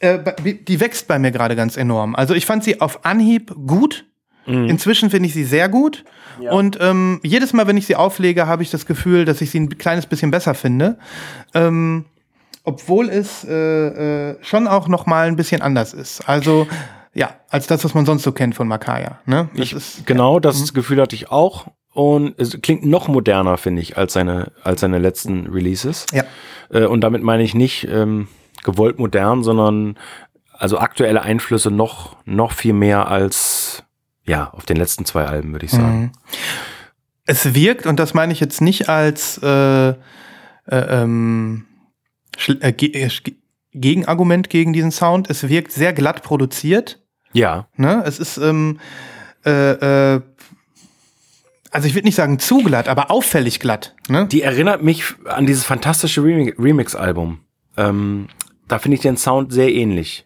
äh, die wächst bei mir gerade ganz enorm. Also ich fand sie auf Anhieb gut. Mhm. Inzwischen finde ich sie sehr gut. Ja. Und ähm, jedes Mal, wenn ich sie auflege, habe ich das Gefühl, dass ich sie ein kleines bisschen besser finde. Ähm, obwohl es äh, äh, schon auch noch mal ein bisschen anders ist. Also ja, als das, was man sonst so kennt von Makaya. Ne? Das ich, ist, genau, ja. das mhm. Gefühl hatte ich auch. Und es klingt noch moderner, finde ich, als seine, als seine letzten Releases. Ja. Äh, und damit meine ich nicht ähm, gewollt modern, sondern also aktuelle Einflüsse noch, noch viel mehr als ja, auf den letzten zwei Alben, würde ich sagen. Mhm. Es wirkt, und das meine ich jetzt nicht als äh, äh, ähm, äh, äh Gegenargument gegen diesen Sound, es wirkt sehr glatt produziert. Ja. Ne? Es ist, ähm, äh, äh, also ich würde nicht sagen zu glatt, aber auffällig glatt. Ne? Die erinnert mich an dieses fantastische Remix-Album. Ähm, da finde ich den Sound sehr ähnlich.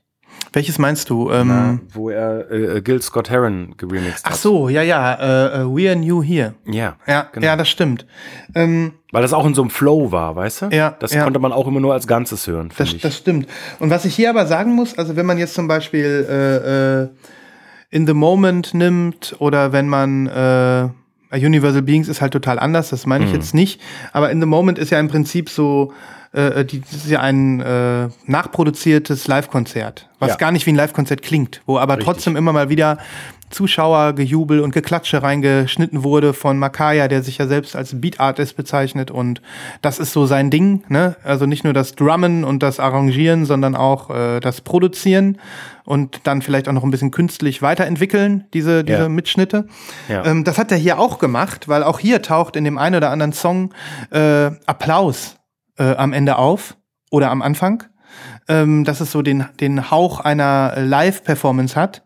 Welches meinst du? Ähm, Na, wo er äh, äh, Gil Scott Heron geremixed hat. Ach so, ja, ja. Äh, äh, We Are New Here. Ja, ja, genau. ja, das stimmt. Ähm, Weil das auch in so einem Flow war, weißt du? Ja. Das ja. konnte man auch immer nur als Ganzes hören. Das, ich. das stimmt. Und was ich hier aber sagen muss, also wenn man jetzt zum Beispiel äh, äh, In the Moment nimmt oder wenn man äh, Universal Beings ist halt total anders, das meine ich mhm. jetzt nicht. Aber In the Moment ist ja im Prinzip so äh, die, das ist ja ein äh, nachproduziertes Live-Konzert, was ja. gar nicht wie ein Live-Konzert klingt, wo aber Richtig. trotzdem immer mal wieder Zuschauergejubel und Geklatsche reingeschnitten wurde von Makaya, der sich ja selbst als Beat Artist bezeichnet und das ist so sein Ding, ne? Also nicht nur das Drummen und das Arrangieren, sondern auch äh, das Produzieren und dann vielleicht auch noch ein bisschen künstlich weiterentwickeln, diese, diese ja. Mitschnitte. Ja. Ähm, das hat er hier auch gemacht, weil auch hier taucht in dem einen oder anderen Song äh, Applaus äh, am Ende auf oder am Anfang, ähm, dass es so den, den Hauch einer Live-Performance hat.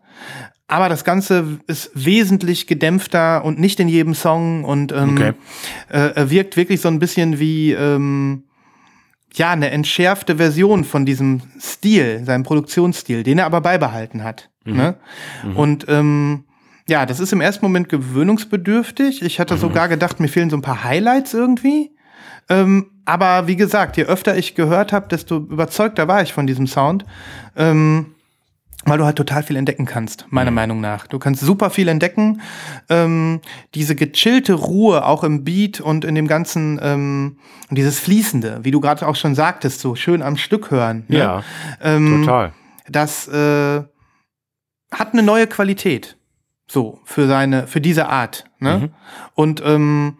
Aber das Ganze ist wesentlich gedämpfter und nicht in jedem Song und ähm, okay. äh, wirkt wirklich so ein bisschen wie ähm, ja eine entschärfte Version von diesem Stil, seinem Produktionsstil, den er aber beibehalten hat. Mhm. Ne? Mhm. Und ähm, ja, das ist im ersten Moment gewöhnungsbedürftig. Ich hatte mhm. sogar gedacht, mir fehlen so ein paar Highlights irgendwie. Ähm, aber wie gesagt, je öfter ich gehört habe, desto überzeugter war ich von diesem Sound. Ähm, weil du halt total viel entdecken kannst, meiner mhm. Meinung nach. Du kannst super viel entdecken. Ähm, diese gechillte Ruhe auch im Beat und in dem ganzen, ähm, dieses Fließende, wie du gerade auch schon sagtest, so schön am Stück hören. Ne? Ja, ähm, total. Das äh, hat eine neue Qualität. So, für seine, für diese Art. Ne? Mhm. Und ähm,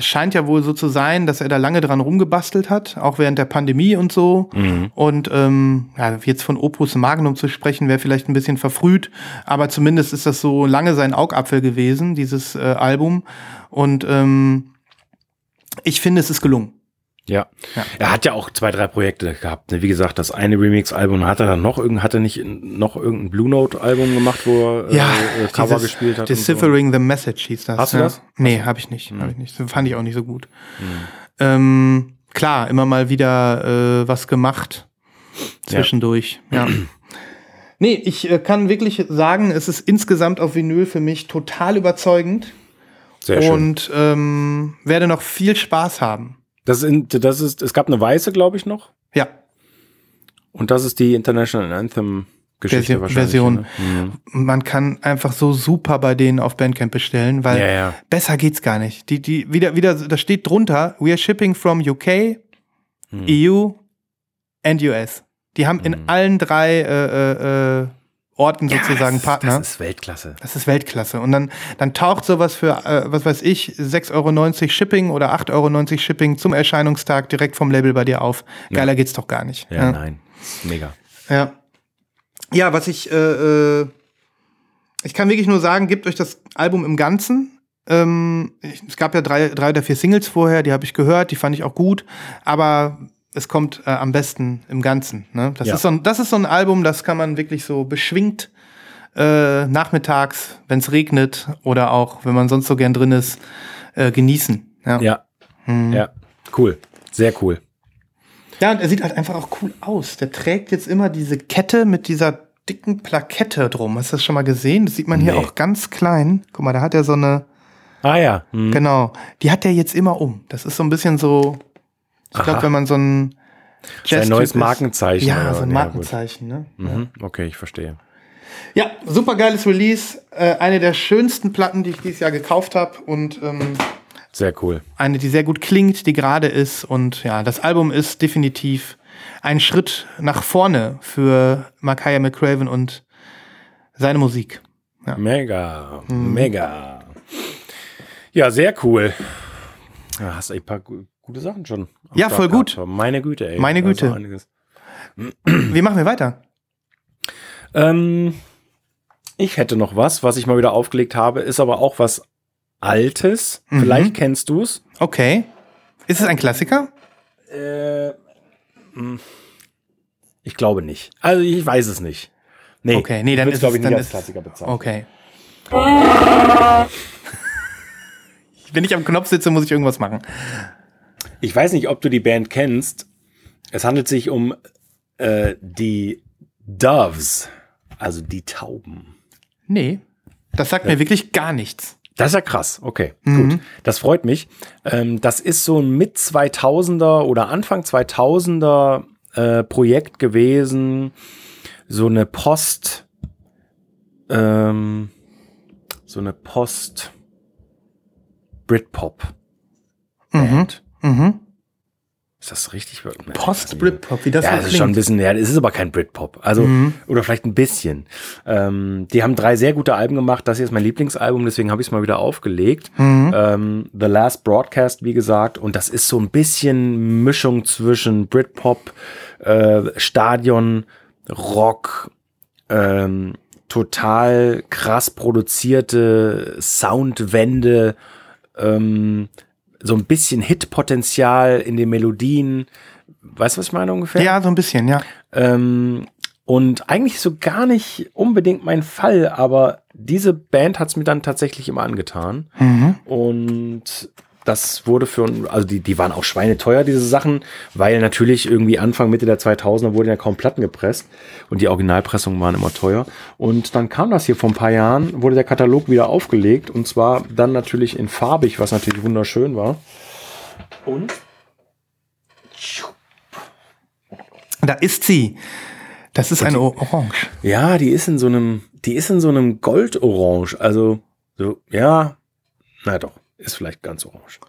es scheint ja wohl so zu sein, dass er da lange dran rumgebastelt hat, auch während der Pandemie und so. Mhm. Und ähm, ja, jetzt von Opus Magnum zu sprechen, wäre vielleicht ein bisschen verfrüht, aber zumindest ist das so lange sein Augapfel gewesen, dieses äh, Album. Und ähm, ich finde, es ist gelungen. Ja. ja. Er hat ja auch zwei, drei Projekte gehabt. Ne? Wie gesagt, das eine Remix-Album hat er dann noch irgend, hat er nicht noch irgendein Blue Note-Album gemacht, wo er ja, äh, Cover dieses, gespielt hat. Deciphering so. the Message hieß das. Hast du das? Nee, habe ich nicht. Hm. Hab ich nicht. Das fand ich auch nicht so gut. Hm. Ähm, klar, immer mal wieder äh, was gemacht zwischendurch. Ja. ja. Nee, ich äh, kann wirklich sagen, es ist insgesamt auf Vinyl für mich total überzeugend. Sehr schön. Und ähm, werde noch viel Spaß haben. Das, ist, das ist, es gab eine weiße, glaube ich, noch. Ja. Und das ist die International Anthem Geschichte Version. Version. Ne? Mhm. Man kann einfach so super bei denen auf Bandcamp bestellen, weil ja, ja. besser geht's gar nicht. Die, die, wieder, wieder, da steht drunter, we are shipping from UK, mhm. EU and US. Die haben mhm. in allen drei äh, äh, äh Orten ja, sozusagen das, Partner. Das ist Weltklasse. Das ist Weltklasse. Und dann, dann taucht sowas für, äh, was weiß ich, 6,90 Euro Shipping oder 8,90 Euro Shipping zum Erscheinungstag direkt vom Label bei dir auf. Geiler ja. geht's doch gar nicht. Ja, ja. nein. Mega. Ja. Ja, was ich, äh, äh, ich kann wirklich nur sagen, gebt euch das Album im Ganzen. Ähm, ich, es gab ja drei, drei oder vier Singles vorher, die habe ich gehört, die fand ich auch gut, aber es kommt äh, am besten im Ganzen. Ne? Das, Ja. ist so ein, das ist so ein Album, das kann man wirklich so beschwingt äh, nachmittags, wenn es regnet oder auch, wenn man sonst so gern drin ist, äh, genießen. Ja. Ja. Ja. Cool. Sehr cool. Ja, und er sieht halt einfach auch cool aus. Der trägt jetzt immer diese Kette mit dieser dicken Plakette drum. Hast du das schon mal gesehen? Das sieht man hier Nee. auch ganz klein. Guck mal, da hat er so eine, Ah ja. Hm. genau, die hat er jetzt immer um. Das ist so ein bisschen so, ich glaube, wenn man so ein Sein Jazz-Typ neues ist. Markenzeichen. Ja, oder? so ein Ja. Markenzeichen, ne? Mhm. Okay, ich verstehe. Ja, super geiles Release. Äh, eine der schönsten Platten, die ich dieses Jahr gekauft habe und ähm, Sehr cool. eine, die sehr gut klingt, die gerade ist. Und ja, das Album ist definitiv ein Schritt nach vorne für Makaya McCraven und seine Musik. Mega. Mhm. Mega. Ja, sehr cool. Ja, hast ein paar gute Sachen schon. Ja, Start voll gut. gehabt. Meine Güte, ey. Meine Güte. Wie machen wir weiter? Ähm, ich hätte noch was, was ich mal wieder aufgelegt habe, ist aber auch was Altes. Mhm. Vielleicht kennst du es. Okay. Ist es ein Klassiker? Äh, mh. ich glaube nicht. Also ich weiß es nicht. Nee, Okay, nee, dann ist glaube ich, nicht als Klassiker bezeichnen. Okay. Wenn ich am Knopf sitze, muss ich irgendwas machen. Ich weiß nicht, ob du die Band kennst. Es handelt sich um äh, die Doves, also die Tauben. Nee. Das sagt mir wirklich gar nichts. Das ist ja krass. Okay, Mhm. gut. Das freut mich. Ähm, das ist so ein mit 2000er oder Anfang 2000er äh, Projekt gewesen. So eine Post, ähm, so eine Post Britpop Band. Mhm. Ist das richtig? Post-Britpop, wie das ja, das ist schon ein klingt. bisschen, ja, es ist aber kein Britpop. Also, oder vielleicht ein bisschen. Ähm, die haben drei sehr gute Alben gemacht. Das hier ist mein Lieblingsalbum, deswegen habe ich es mal wieder aufgelegt. Ähm, The Last Broadcast, wie gesagt. Und das ist so ein bisschen Mischung zwischen Britpop, äh, Stadion, Rock, ähm, total krass produzierte Soundwände, ähm, so ein bisschen Hitpotenzial in den Melodien. Weißt du, was ich meine ungefähr? Ja, so ein bisschen, ja. Ähm, und eigentlich so gar nicht unbedingt mein Fall, aber diese Band hat es mir dann tatsächlich immer angetan. Mhm. Und das wurde für, also die, die waren auch schweineteuer, diese Sachen, weil natürlich irgendwie Anfang, Mitte der 2000er wurden ja kaum Platten gepresst und die Originalpressungen waren immer teuer. Und dann kam das hier vor ein paar Jahren, wurde der Katalog wieder aufgelegt und zwar dann natürlich in farbig, was natürlich wunderschön war. Und Da ist sie. Das ist eine Orange. Ja, die ist in so einem, die ist in so einem Goldorange. Also, so, ja, na doch, ist vielleicht ganz orange.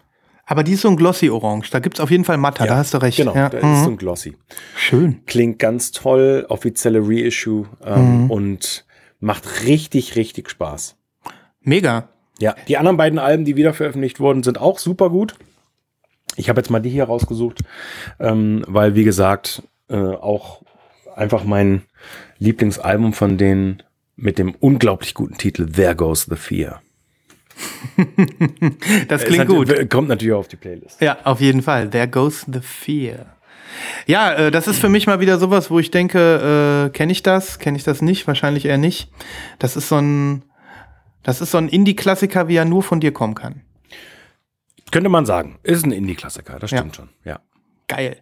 Aber die ist so ein glossy Orange. Da gibt's auf jeden Fall Matter, da hast du recht. Genau, ja. da mhm. ist so ein Glossy. Schön. Klingt ganz toll, offizielle Reissue ähm, und macht richtig, richtig Spaß. Mega. Ja, die anderen beiden Alben, die wieder veröffentlicht wurden, sind auch super gut. Ich habe jetzt mal die hier rausgesucht, ähm, weil, wie gesagt, äh, auch einfach mein Lieblingsalbum von denen mit dem unglaublich guten Titel There Goes the Fear. Das klingt gut. Kommt natürlich auf die Playlist. Ja, auf jeden Fall. There goes the fear. Ja, äh, das ist für mich mal wieder sowas, wo ich denke, äh, kenne ich das? Kenne ich das nicht? Wahrscheinlich eher nicht. Das ist so ein, das ist so ein Indie-Klassiker, wie er nur von dir kommen kann. Könnte man sagen. Ist ein Indie-Klassiker, das Ja. stimmt schon. Ja. Geil.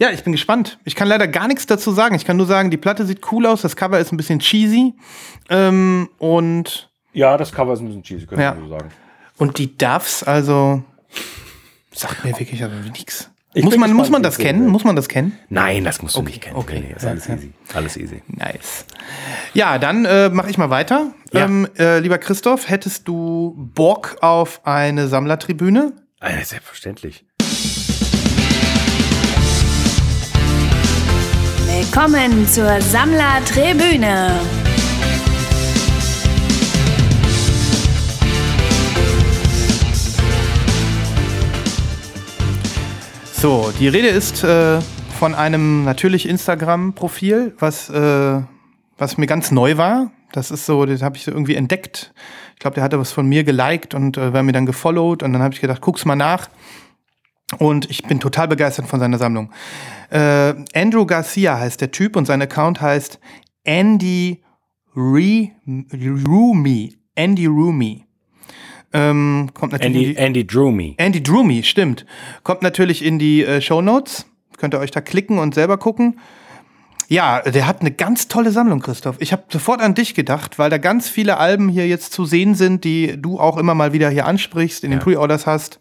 Ja, ich bin gespannt. Ich kann leider gar nichts dazu sagen. Ich kann nur sagen, die Platte sieht cool aus, das Cover ist ein bisschen cheesy. Ähm, und, ja, das Cover ist ein bisschen cheesy, könnte Ja. man so sagen. und die Duffs, also sagt mir wirklich aber nichts. Ich Muss man, muss man das kennen? Muss man das kennen? Nein, das musst du Okay, nicht kennen. okay. Nee, ist Ja, alles ja. easy. Alles easy. Nice. Ja, dann äh, mache ich mal weiter. Ja. Ähm, äh, lieber Christoph, hättest du Bock auf eine Sammlertribüne? Ah, selbstverständlich. Willkommen zur Sammlertribüne. So, die Rede ist äh, von einem natürlich Instagram-Profil, was äh, was mir ganz neu war. Das ist so, das habe ich so irgendwie entdeckt. Ich glaube, der hatte was von mir geliked und äh, war mir dann gefollowt und dann habe ich gedacht, guck's mal nach. Und ich bin total begeistert von seiner Sammlung. Äh, Andrew Garcia heißt der Typ und sein Account heißt Andy Rumi. Andy Rumi. Ähm, kommt natürlich Andy, die- Andy Drew me. Andy Drew Me, stimmt. Kommt natürlich in die äh, Show Notes. Könnt ihr euch da klicken und selber gucken. Ja, der hat eine ganz tolle Sammlung, Christoph. Ich habe sofort an dich gedacht, weil da ganz viele Alben hier jetzt zu sehen sind, die du auch immer mal wieder hier ansprichst, in den Pre-Orders hast.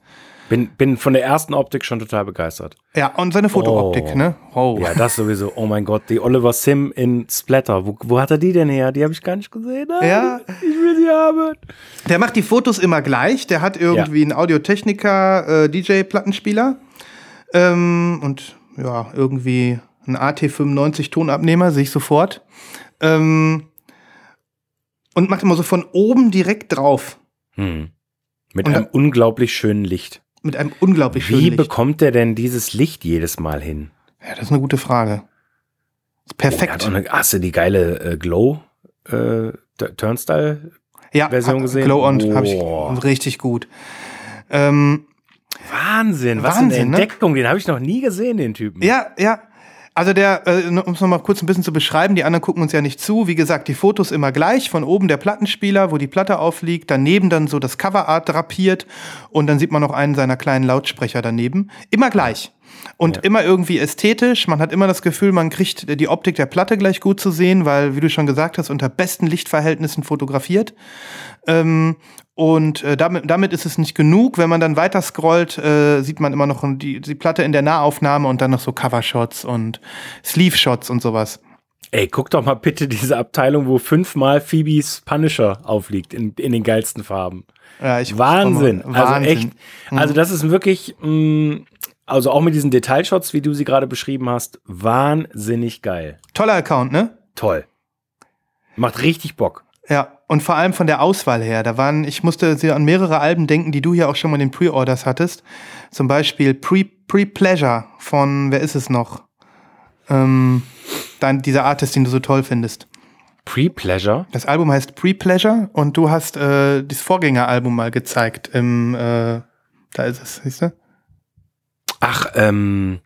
Bin, bin von der ersten Optik schon total begeistert. Ja, und seine Fotooptik, Oh. ne? Oh. Ja, das sowieso. Oh mein Gott, die Oliver Sim in Splatter. Wo, wo hat er die denn her? Die habe ich gar nicht gesehen. Nein, Ja. Ich will sie haben. Der macht die Fotos immer gleich. Der hat irgendwie einen Audiotechniker, äh, DJ-Plattenspieler ähm, und ja, irgendwie einen AT95 Tonabnehmer, sehe ich sofort. Ähm, und macht immer so von oben direkt drauf. Hm. Mit Und einem unglaublich schönen Licht. Mit einem unglaublich schönen Wie Licht. bekommt er denn dieses Licht jedes Mal hin? Ja, das ist eine gute Frage. Oh, er Perfekt. hat auch eine, hast du die geile äh, Glow äh, T- Turnstile? ja, Version ha- gesehen? Glow On habe Boah. ich richtig gut. Ähm, Wahnsinn, was Wahnsinn, eine ne? Entdeckung. Den habe ich noch nie gesehen, den Typen. Ja, ja. Also der, äh, um es nochmal kurz ein bisschen zu beschreiben, die anderen gucken uns ja nicht zu. Wie gesagt, die Fotos immer gleich. Von oben der Plattenspieler, wo die Platte aufliegt. Daneben dann so das Coverart drapiert. Und dann sieht man noch einen seiner kleinen Lautsprecher daneben. Immer gleich. Und immer irgendwie ästhetisch. Man hat immer das Gefühl, man kriegt die Optik der Platte gleich gut zu sehen, weil, wie du schon gesagt hast, unter besten Lichtverhältnissen fotografiert. Ähm, und äh, damit, damit ist es nicht genug. Wenn man dann weiter scrollt, äh, sieht man immer noch die, die Platte in der Nahaufnahme und dann noch so Covershots und Sleeve-Shots und sowas. Ey, guck doch mal bitte diese Abteilung, wo fünfmal Phoebes Punisher aufliegt in, in den geilsten Farben. Ja, ich Wahnsinn. Wahnsinn. Also echt. Also das ist wirklich, mh, also auch mit diesen Detailshots, wie du sie gerade beschrieben hast, wahnsinnig geil. Toller Account, ne? Toll. Macht richtig Bock. Ja, und vor allem von der Auswahl her. Da waren, ich musste sehr an mehrere Alben denken, die du hier auch schon mal in den Pre-Orders hattest. Zum Beispiel Pre- Pre-Pleasure von, wer ist es noch? Ähm, dann dieser Artist, den du so toll findest. Pre-Pleasure. Das Album heißt Pre-Pleasure und du hast äh, das Vorgängeralbum mal gezeigt im, äh, da ist es, siehst du? Ach, ähm.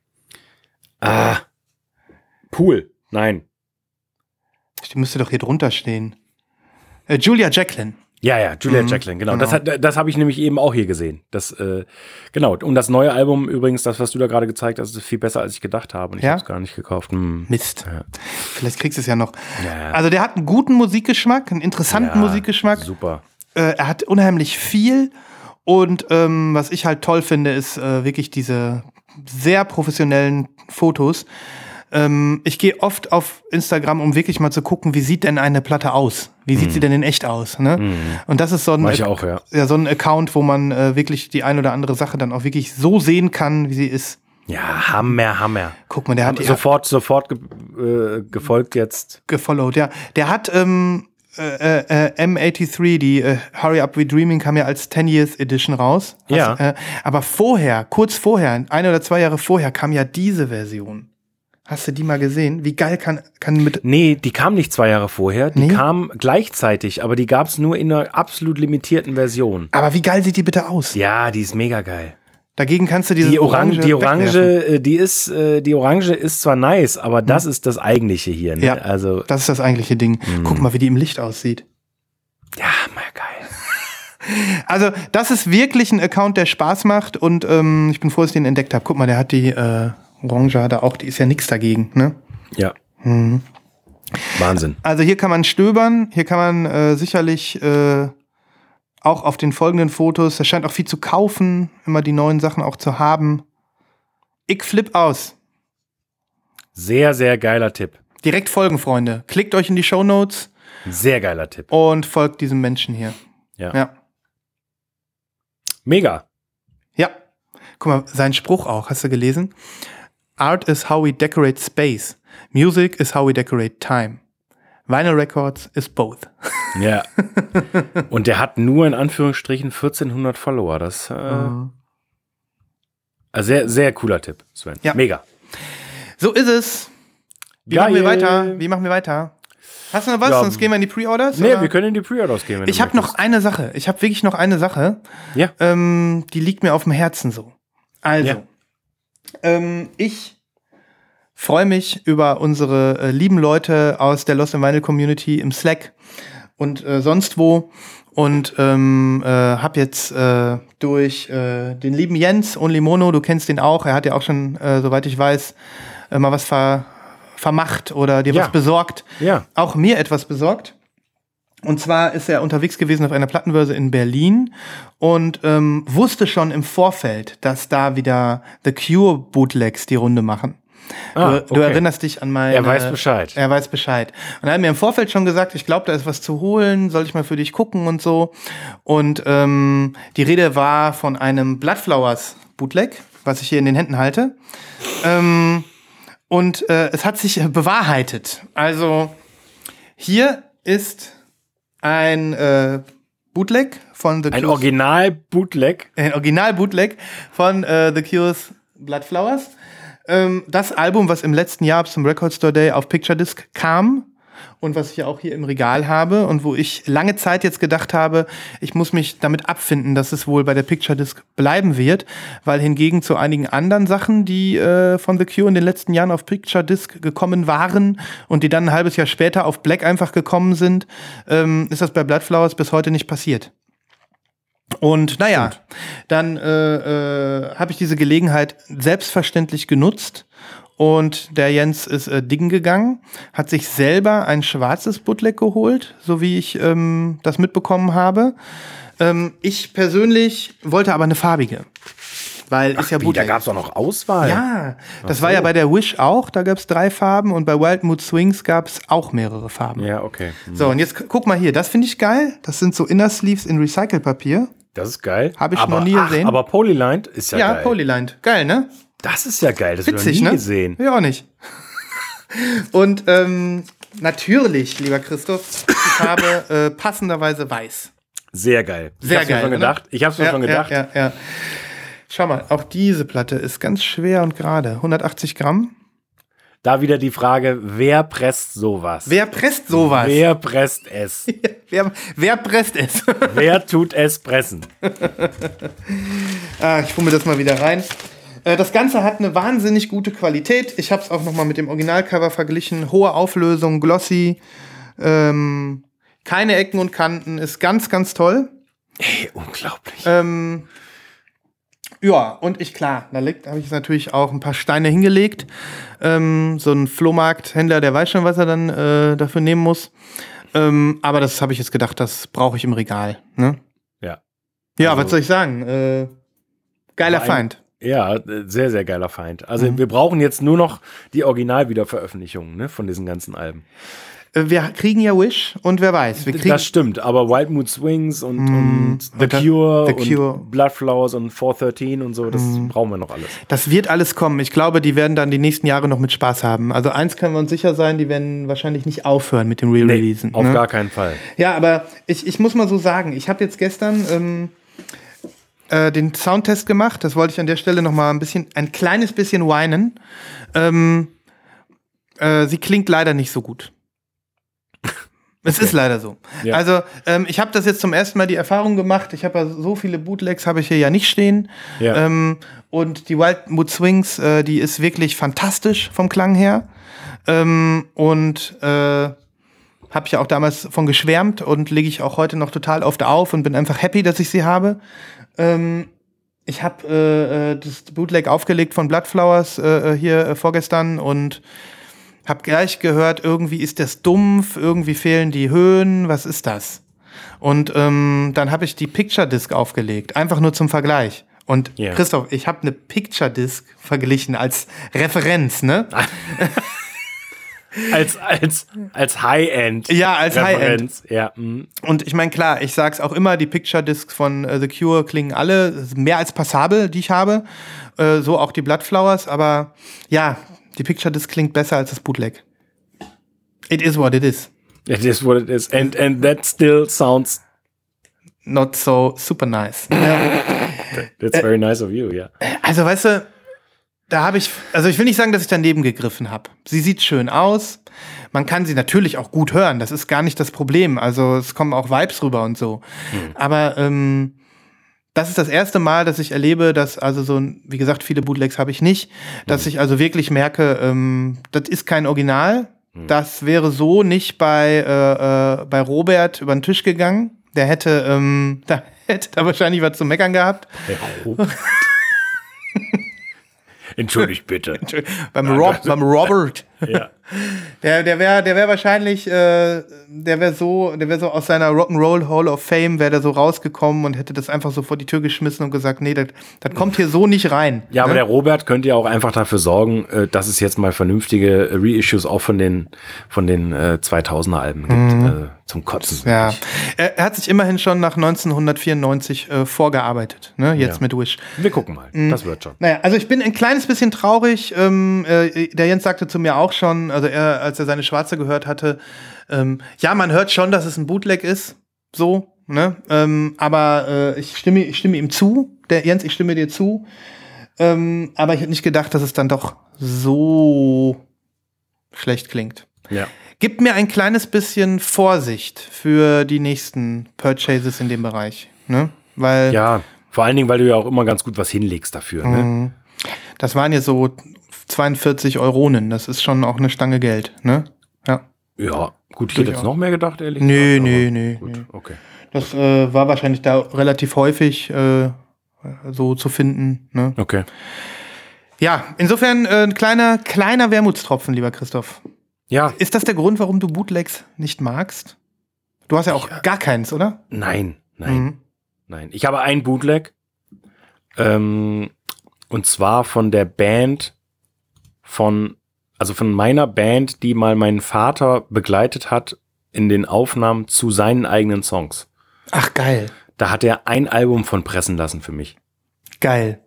Ah. Pool. Nein. Die müsste doch hier drunter stehen. Äh, Julia Jacqueline. Ja, ja, Julia Mhm, Jacqueline, genau. genau. Das, hat, das habe ich nämlich eben auch hier gesehen. Das, äh, genau. Und das neue Album übrigens, das, was du da gerade gezeigt hast, ist viel besser, als ich gedacht habe. Und ich Ja? habe es gar nicht gekauft. Hm. Mist. Ja. Vielleicht kriegst du es ja noch. Ja. Also der hat einen guten Musikgeschmack, einen interessanten Musikgeschmack. Super. Äh, er hat unheimlich viel. Und ähm, was ich halt toll finde, ist äh, wirklich diese sehr professionellen Fotos. Ähm, ich gehe oft auf Instagram, um wirklich mal zu gucken, wie sieht denn eine Platte aus? Wie sieht sie denn in echt aus? Ne? Und das ist so ein, ich auch, ja. ja, so ein Account, wo man äh, wirklich die ein oder andere Sache dann auch wirklich so sehen kann, wie sie ist. Ja, Hammer, Hammer. Guck mal, der hat sofort, sofort ge äh, gefolgt jetzt. gefollowt, ja. Der hat ähm, äh, äh, M83, die äh, Hurry Up We Dreaming kam ja als 10 Years Edition raus. Ja. Äh, aber vorher, kurz vorher, ein oder zwei Jahre vorher, kam ja diese Version. Hast du die mal gesehen? Wie geil kann, kann mit. Nee, die kam nicht zwei Jahre vorher. Die Nee? kam gleichzeitig, aber die gab es nur in einer absolut limitierten Version. Aber wie geil sieht die bitte aus? Ja, die ist mega geil. Dagegen kannst du diese Die Orange, die Orange, wegwerfen. äh, die ist, äh, die Orange ist zwar nice, aber das ist das eigentliche hier. Ne? Hm. Ja. Also, Das ist das eigentliche Ding. Mhm. Guck mal, wie die im Licht aussieht. ja, mal geil. Also, das ist wirklich ein Account, der Spaß macht und ähm, ich bin froh, dass ich den entdeckt habe. Guck mal, der hat die äh, Orange hat er auch, die ist ja nichts dagegen, ne? Ja. Mhm. Wahnsinn. Also hier kann man stöbern, hier kann man äh, sicherlich äh, auch auf den folgenden Fotos, da scheint auch viel zu kaufen, immer die neuen Sachen auch zu haben. Ich flipp aus. Sehr, sehr geiler Tipp. Direkt folgen, Freunde. Klickt euch in die Show Notes Sehr geiler Tipp. und folgt diesem Menschen hier. Ja. Ja. Mega. Ja. Guck mal, sein Spruch auch, hast du gelesen? Art is how we decorate space. Music is how we decorate time. Vinyl Records is both. Ja. Und der hat nur in Anführungsstrichen 1400 Follower. Das äh, also sehr, sehr cooler Tipp, Sven. Ja. Mega. So ist es. Wie Geil. machen wir weiter? Wie machen wir weiter? Hast du noch was? Ja, Sonst gehen wir in die Pre-Orders? Nee, oder? wir können in die Pre-Orders gehen. Ich habe noch eine Sache. Ich habe wirklich noch eine Sache. Ja. Ähm, die liegt mir auf dem Herzen so. Also, Ja. Ähm, ich freue mich über unsere äh, lieben Leute aus der Lost in Vinyl Community im Slack und äh, sonst wo und ähm, äh, habe jetzt äh, durch äh, den lieben Jens Only Mono, du kennst den auch, er hat ja auch schon, äh, soweit ich weiß, äh, mal was ver vermacht oder dir Ja. was besorgt, Ja. auch mir etwas besorgt. Und zwar ist er unterwegs gewesen auf einer Plattenbörse in Berlin und ähm, wusste schon im Vorfeld, dass da wieder The Cure Bootlegs die Runde machen. Ah, du, du okay. erinnerst dich an meine. Er weiß Bescheid. Er weiß Bescheid. Und er hat mir im Vorfeld schon gesagt, ich glaube, da ist was zu holen, soll ich mal für dich gucken und so. Und ähm, die Rede war von einem Bloodflowers Bootleg, was ich hier in den Händen halte. Ähm, und äh, es hat sich bewahrheitet. Also hier ist ein äh, Bootleg von The Ein Cures- Original-Bootleg. ein Original-Bootleg von äh, The Cure's Blood Flowers. Ähm, das Album, was im letzten Jahr zum Record Store Day auf Picture Disc kam und was ich ja auch hier im Regal habe und wo ich lange Zeit jetzt gedacht habe, ich muss mich damit abfinden, dass es wohl bei der Picture Disc bleiben wird, weil hingegen zu einigen anderen Sachen, die äh, von The Cure in den letzten Jahren auf Picture Disc gekommen waren und die dann ein halbes Jahr später auf Black einfach gekommen sind, ähm, ist das bei Blood Flowers bis heute nicht passiert. Und naja, dann äh, äh, habe ich diese Gelegenheit selbstverständlich genutzt und der Jens ist äh, dingen gegangen, hat sich selber ein schwarzes Bootleg geholt, so wie ich ähm, das mitbekommen habe. Ähm, ich persönlich wollte aber eine farbige, weil ist ja Wie, da Bootleg. gab es auch noch Auswahl. ja, das Ach war ja so. bei der Wish auch, da gab es drei Farben und bei Wild Mood Swings gab es auch mehrere Farben. Ja, okay. Hm. So, und jetzt gu- guck mal hier, das finde ich geil. Das sind so Inner Sleeves in Recycelpapier. Das ist geil. Hab ich aber, noch nie ach, gesehen. Aber Polylined ist ja, Ja, geil. Polylined. Geil, ne? Das ist ja geil. Das habe ich Witzig, nie ne? gesehen. Ja, auch nicht. Und ähm, natürlich, lieber Christoph, die Farbe äh, passenderweise weiß. Sehr geil. Sehr ich hab's mir geil, schon oder? gedacht. Ich habe mir schon gedacht. Ja, ja, ja. Schau mal, auch diese Platte ist ganz schwer und gerade. 180 Gramm. Da wieder die Frage, wer presst sowas? Wer presst sowas? Wer presst es? wer, wer presst es? wer tut es pressen? ah, ich fummel das mal wieder rein. Äh, Das Ganze hat eine wahnsinnig gute Qualität. Ich habe es auch noch mal mit dem Originalcover verglichen. Hohe Auflösung, glossy, ähm, keine Ecken und Kanten, ist ganz, ganz toll. Ey, unglaublich. Ähm, ja, und ich, klar, da liegt, habe ich natürlich auch ein paar Steine hingelegt. Ähm, so ein Flohmarkthändler, der weiß schon, was er dann äh, dafür nehmen muss. Ähm, aber das habe ich jetzt gedacht, das brauche ich im Regal. Ne? Ja. Ja, Also- was soll ich sagen? Äh, geiler Feind. Ja, äh, sehr, sehr geiler Feind. Also Mhm. wir brauchen jetzt nur noch die Originalwiederveröffentlichungen ne, von diesen ganzen Alben. Äh, wir kriegen ja Wish und wer weiß, wir kriegen Das stimmt, aber Wild Mood Swings und, Mm, und The Cure The Cure. Mm. und Bloodflowers und 413 und so, das brauchen wir noch alles. Das wird alles kommen. Ich glaube, die werden dann die nächsten Jahre noch mit Spaß haben. Also eins können wir uns sicher sein, die werden wahrscheinlich nicht aufhören mit dem Re-Releasen. auf ne? gar keinen Fall. Ja, aber ich, ich muss mal so sagen, ich habe jetzt gestern ähm, äh, den Soundtest gemacht. Das wollte ich an der Stelle noch mal ein bisschen, ein kleines bisschen weinen. Ähm, äh, sie klingt leider nicht so gut. Es ist leider so. Ja. Also ähm, ich habe das jetzt zum ersten Mal die Erfahrung gemacht. Ich habe ja so viele Bootlegs habe ich hier ja nicht stehen. Ja. Ähm, und die Wild Mood Swings, äh, die ist wirklich fantastisch vom Klang her. Ähm, und äh, habe ich ja auch damals von geschwärmt und lege ich auch heute noch total oft auf und bin einfach happy, dass ich sie habe. Ähm, ich habe äh, äh, das Bootleg aufgelegt von Bloodflowers äh, hier äh, vorgestern und habe gleich gehört, irgendwie ist das dumpf, irgendwie fehlen die Höhen, was ist das? Und ähm, dann habe ich die Picture Disc aufgelegt, einfach nur zum Vergleich. Und Ja. Christoph, ich habe eine Picture Disc verglichen als Referenz, ne? Als, als, als High-End. Ja, als High-End. Ja, mm. Und ich meine, klar, ich sag's auch immer, die Picture Discs von äh, The Cure klingen alle mehr als passabel, die ich habe. Äh, so auch die Bloodflowers, aber ja, die Picture Disc klingt besser als das Bootleg. It is what it is. it is what it is. And, and that still sounds, Not so super nice. that's very nice of you, ja. Also, weißt du, da habe ich, also ich will nicht sagen, dass ich daneben gegriffen habe. Sie sieht schön aus. Man kann sie natürlich auch gut hören. Das ist gar nicht das Problem. Also es kommen auch Vibes rüber und so. Hm. Aber ähm, das ist das erste Mal, dass ich erlebe, dass also so, wie gesagt, viele Bootlegs habe ich nicht, dass hm. ich also wirklich merke, ähm, das ist kein Original. Hm. Das wäre so nicht bei, äh, äh, bei Robert über den Tisch gegangen. Der hätte, ähm, da hätte da wahrscheinlich was zu meckern gehabt. Robert. Entschuldigt bitte. Entschuldigt. Beim, Rob, beim Robert. Ja. Der, der wäre der wär wahrscheinlich, äh, der wäre so, der wäre so aus seiner Rock'n'Roll Hall of Fame, wäre der so rausgekommen und hätte das einfach so vor die Tür geschmissen und gesagt, nee, das, kommt hier so nicht rein. Ja, ne? aber der Robert könnte ja auch einfach dafür sorgen, äh, dass es jetzt mal vernünftige Reissues auch von den, von den äh, 2000er Alben gibt. Mhm. Äh, zum Kotzen. Ja. Er, er, hat sich immerhin schon nach 1994 äh, vorgearbeitet, ne? jetzt ja. mit Wish. Wir gucken mal, mhm. das wird schon. Naja, also ich bin ein kleines bisschen traurig. Ähm, äh, der Jens sagte zu mir auch schon, also er, als er seine Schwarze gehört hatte, ähm, ja, man hört schon, dass es ein Bootleg ist, so, ne? Ähm, aber äh, ich, stimme, ich stimme ihm zu, der Jens, ich stimme dir zu. Ähm, aber ich hätte nicht gedacht, dass es dann doch so schlecht klingt. Ja. Gibt mir ein kleines bisschen Vorsicht für die nächsten Purchases in dem Bereich. Ne? Weil, ja, vor allen Dingen, weil du ja auch immer ganz gut was hinlegst dafür. Ne? Mhm. Das waren ja so 42 Euronen. Das ist schon auch eine Stange Geld. Ne? Ja. Ja, gut, ich hätte jetzt noch mehr gedacht, ehrlich nee, gesagt. Nee, nee, nee. Okay. Das äh, war wahrscheinlich da relativ häufig äh, so zu finden. Ne? Okay. Ja, insofern äh, ein kleiner, kleiner Wermutstropfen, lieber Christoph. Ja. Ist das der Grund, warum du Bootlegs nicht magst? Du hast ja auch ja. gar keins, oder? Nein, nein, mhm. nein. Ich habe ein Bootleg. Ähm, und zwar von der Band von, also von meiner Band, die mal meinen Vater begleitet hat in den Aufnahmen zu seinen eigenen Songs. Ach, geil. Da hat er ein Album von pressen lassen für mich. Geil.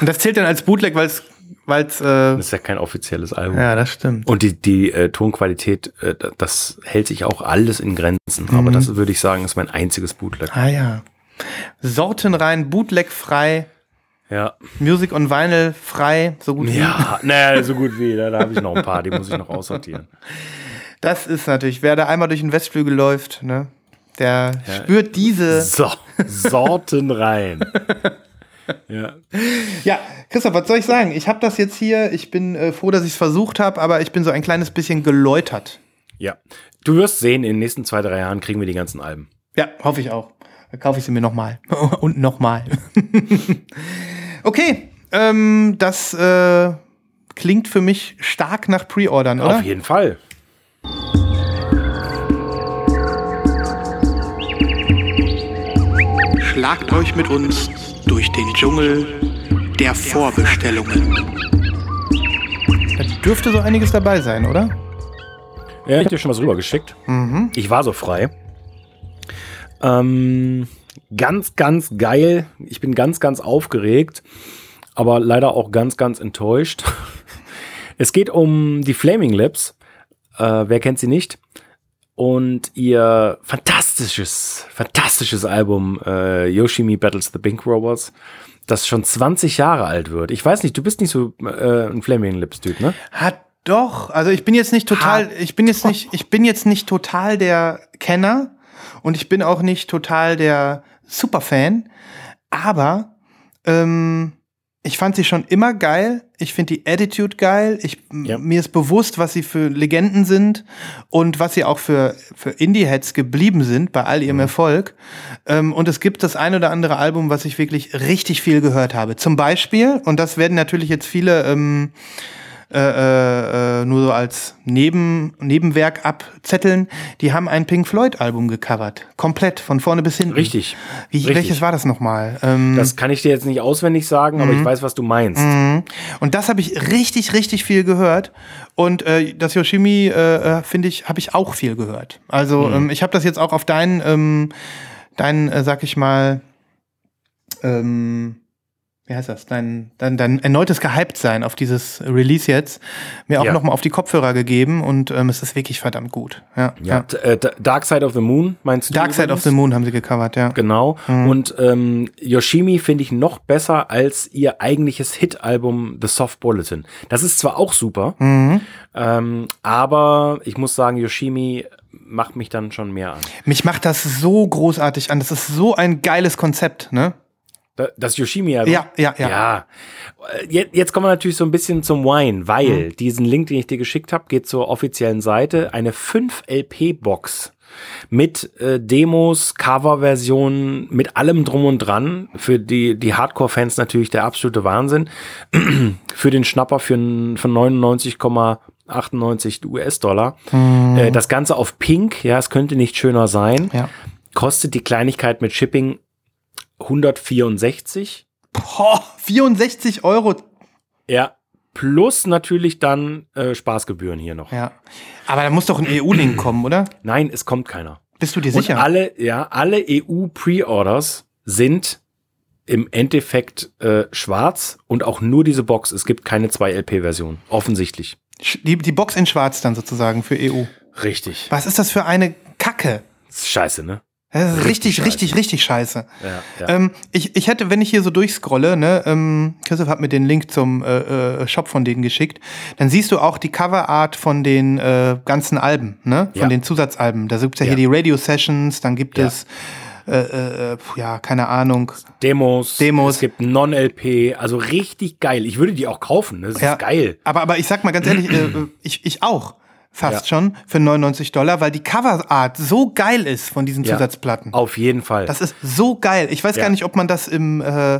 Und das zählt dann als Bootleg, weil es weil's, äh das ist ja kein offizielles Album. Ja, das stimmt. Und die, die äh, Tonqualität, äh, das hält sich auch alles in Grenzen. Mhm. Aber das würde ich sagen, ist mein einziges Bootleg. Ah ja. Sortenrein, Bootleg frei. Ja. Music on Vinyl frei, so gut wie. Ja, naja, so gut wie. Da, da habe ich noch ein paar, die muss ich noch aussortieren. Das ist natürlich, wer da einmal durch den Westflügel läuft, ne, der ja. spürt diese. So, Sorten rein. ja. ja, Christoph, was soll ich sagen? Ich habe das jetzt hier, ich bin äh, froh, dass ich es versucht habe, aber ich bin so ein kleines bisschen geläutert. Ja, du wirst sehen, in den nächsten zwei, drei Jahren kriegen wir die ganzen Alben. Ja, hoffe ich auch. Dann kaufe ich sie mir nochmal. Und nochmal. okay, ähm, das äh, klingt für mich stark nach Pre-Ordern, oder? Auf jeden Fall. Schlagt euch mit uns durch den Dschungel der Vorbestellungen. Da dürfte so einiges dabei sein, oder? Ja, ich hab dir schon was rübergeschickt. Mhm. Ich war so frei. Ähm, ganz, ganz geil. Ich bin ganz, ganz aufgeregt, aber leider auch ganz, ganz enttäuscht. Es geht um die Flaming Lips. Äh, wer kennt sie nicht? Und ihr fantastisches, fantastisches Album äh, Yoshimi Battles the Pink Robots, das schon 20 Jahre alt wird. Ich weiß nicht, du bist nicht so äh, ein Flaming Lips Typ, ne? Hat doch, also ich bin jetzt nicht total, ich bin jetzt nicht, ich bin jetzt nicht total der Kenner und ich bin auch nicht total der Superfan, aber ähm, ich fand sie schon immer geil. Ich finde die Attitude geil. Ich, ja. Mir ist bewusst, was sie für Legenden sind und was sie auch für, für Indie-Heads geblieben sind bei all ihrem mhm. Erfolg. Ähm, und es gibt das ein oder andere Album, was ich wirklich richtig viel gehört habe. Zum Beispiel, und das werden natürlich jetzt viele ähm, äh, äh, äh, nur so als Neben, Nebenwerk abzetteln. Die haben ein Pink Floyd-Album gecovert. Komplett, von vorne bis hinten. Richtig. Wie, Richtig. Welches war das nochmal? Ähm, das kann ich dir jetzt nicht auswendig sagen, aber ich mhm. weiß, was du meinst. Mhm. Und das habe ich richtig, richtig viel gehört. Und äh, das Yoshimi, äh, äh finde ich, habe ich auch viel gehört. Also mhm. ähm, ich habe das jetzt auch auf deinen, ähm, deinen, äh, sag ich mal, ähm, wie heißt das, dein, dein, dein erneutes Gehypt-Sein auf dieses Release jetzt, mir auch Ja. nochmal auf die Kopfhörer gegeben und ähm, es ist wirklich verdammt gut. Ja, Ja, d- äh, Dark Side of the Moon, meinst du? Dark Side of the Moon haben sie gecovert, ja. Genau. Und ähm, Yoshimi finde ich noch besser als ihr eigentliches Hit-Album The Soft Bulletin. Das ist zwar auch super, ähm, aber ich muss sagen, Yoshimi macht mich dann schon mehr an. Mich macht das so großartig an. Das ist so ein geiles Konzept, ne? Da- Das Yoshimi-Album? Ja, ja, ja. Ja. Äh, Jetzt, jetzt kommen wir natürlich so ein bisschen zum Wine, weil Mhm. diesen Link, den ich dir geschickt habe, geht zur offiziellen Seite. Eine 5-LP-Box mit äh, Demos, Coverversionen, mit allem drum und dran. Für die, die Hardcore-Fans natürlich der absolute Wahnsinn. für den Schnapper für, für 99,98 US-Dollar. Äh, das Ganze auf Pink, ja, es könnte nicht schöner sein. Ja. Kostet die Kleinigkeit mit Shipping 164. Boah, 64 Euro. Ja. Plus natürlich dann äh, Spaßgebühren hier noch. Ja. Aber da muss doch ein EU-Link kommen, oder? Nein, es kommt keiner. Bist du dir Und sicher? alle, ja, alle EU-Pre-Orders sind im Endeffekt äh, schwarz und auch nur diese Box. Es gibt keine 2-LP-Version. Offensichtlich. Die, die Box in schwarz dann sozusagen für EU. Richtig. Was ist das für eine Kacke? Scheiße, ne? Das ist richtig, Richtig richtig, richtig scheiße. Ja, ja. Ähm, ich, ich hätte, wenn ich hier so durchscrolle, ne, ähm, Christoph hat mir den Link zum äh, äh, Shop von denen geschickt, dann siehst du auch die Coverart von den äh, ganzen Alben, ne? Von Ja. den Zusatzalben. Da gibt's ja, Ja. hier die Radio Sessions, dann gibt es äh, äh, äh, ja, keine Ahnung. Demos. Demos. Es gibt Non-LP. Also richtig geil. Ich würde die auch kaufen. Ne? Das Ja. ist geil. Aber, aber ich sag mal ganz ehrlich, äh, äh, ich, ich auch fast Ja. schon für 99 Dollar, weil die Coverart so geil ist von diesen Ja. Zusatzplatten. Auf jeden Fall. Das ist so geil. Ich weiß Ja. gar nicht, ob man das im, äh,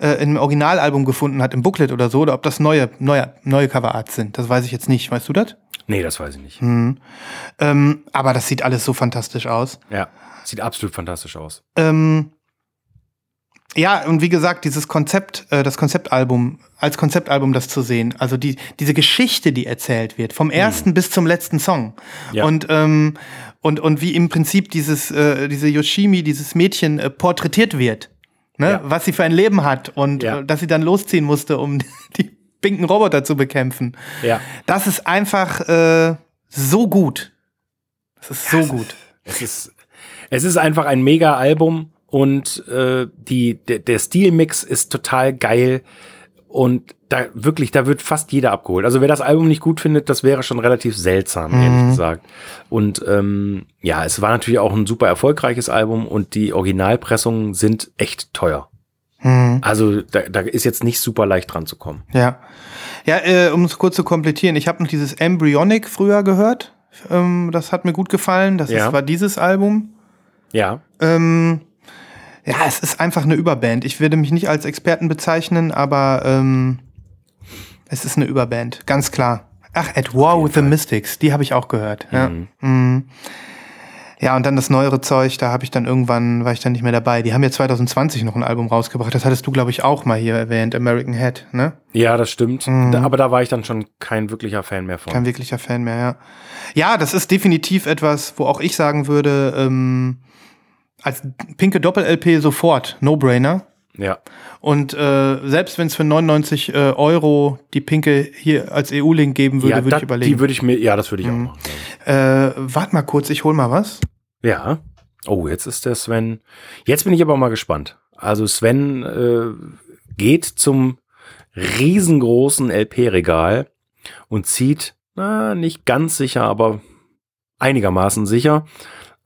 äh, im Originalalbum gefunden hat, im Booklet oder so, oder ob das neue, neue, neue Coverarts sind. Das weiß ich jetzt nicht. Weißt du das? nee, das weiß ich nicht. Hm. Ähm, aber das sieht alles so fantastisch aus. Ja. Sieht absolut fantastisch aus. Ähm, ja, und wie gesagt, dieses Konzept, äh, das Konzeptalbum, als Konzeptalbum das zu sehen, also die, diese Geschichte, die erzählt wird, vom ersten bis zum letzten Song. Ja. Und, ähm, und, und wie im Prinzip dieses, äh, diese Yoshimi, dieses Mädchen äh, porträtiert wird. Ne? Ja. Was sie für ein Leben hat und Ja. äh, dass sie dann losziehen musste, um die pinken Roboter zu bekämpfen. Ja. Das ist einfach äh, so gut. Das ist so gut. Es ist, es ist einfach ein mega Album und äh, die, der, der Stilmix ist total geil und da wirklich, da wird fast jeder abgeholt. Also wer das Album nicht gut findet, das wäre schon relativ seltsam, ehrlich gesagt. Und ähm, ja, es war natürlich auch ein super erfolgreiches Album und die Originalpressungen sind echt teuer. Mhm. Also da, da ist jetzt nicht super leicht dran zu kommen. Ja. Ja, äh, um es kurz zu komplettieren, ich habe noch dieses Embryonic früher gehört. Ähm, das hat mir gut gefallen. Das Ja. ist, war dieses Album. Ja, Ähm, ja, es ist einfach eine Überband. Ich würde mich nicht als Experten bezeichnen, aber ähm, es ist eine Überband, ganz klar. Ach, At War with the Mystics, die habe ich auch gehört. Ja. Mhm. ja, und dann das neuere Zeug, da habe ich dann irgendwann, war ich dann nicht mehr dabei. Die haben ja 2020 noch ein Album rausgebracht. Das hattest du, glaube ich, auch mal hier erwähnt, American Head, ne? ja, das stimmt. Da, aber da war ich dann schon kein wirklicher Fan mehr von. Kein wirklicher Fan mehr, ja. Ja, das ist definitiv etwas, wo auch ich sagen würde, ähm, als pinke Doppel-LP sofort, No-Brainer. Ja. Und äh, selbst wenn es für 99 äh, Euro die pinke hier als EU-Link geben würde, ja, würde ich überlegen. Die würde ich mir, ja, das würde ich auch machen. äh, warte mal kurz, ich hol mal was. Ja. Oh, jetzt ist der Sven. Jetzt bin ich aber mal gespannt. Also Sven äh, geht zum riesengroßen LP-Regal und zieht, na, nicht ganz sicher, aber einigermaßen sicher,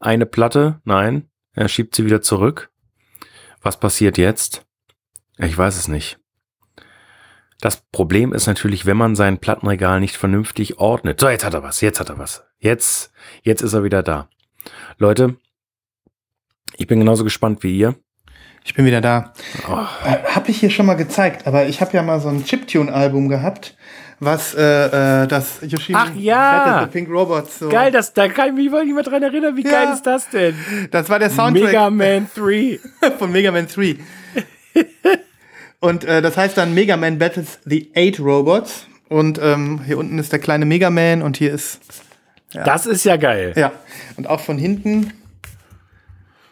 eine Platte. Nein, er schiebt sie wieder zurück. Was passiert jetzt? Ich weiß es nicht. Das Problem ist natürlich, wenn man sein Plattenregal nicht vernünftig ordnet. So, jetzt hat er was, jetzt hat er was. Jetzt, jetzt ist er wieder da. Leute, ich bin genauso gespannt wie ihr. Ich bin wieder da. Oh, Äh, hab ich hier schon mal gezeigt, aber ich habe ja mal so ein Chiptune-Album gehabt, was äh, äh, das Yoshimi Ach ja! Pink Robots so. geil, das, da kann ich mich nicht mehr dran erinnern. Wie Ja. geil ist das denn? Das war der Soundtrack. Mega Man 3. von Mega Man 3. Und äh, das heißt dann Mega Man Battles the Eight Robots. Und ähm, hier unten ist der kleine Mega Man und hier ist, Das ist ja geil. ja, und auch von hinten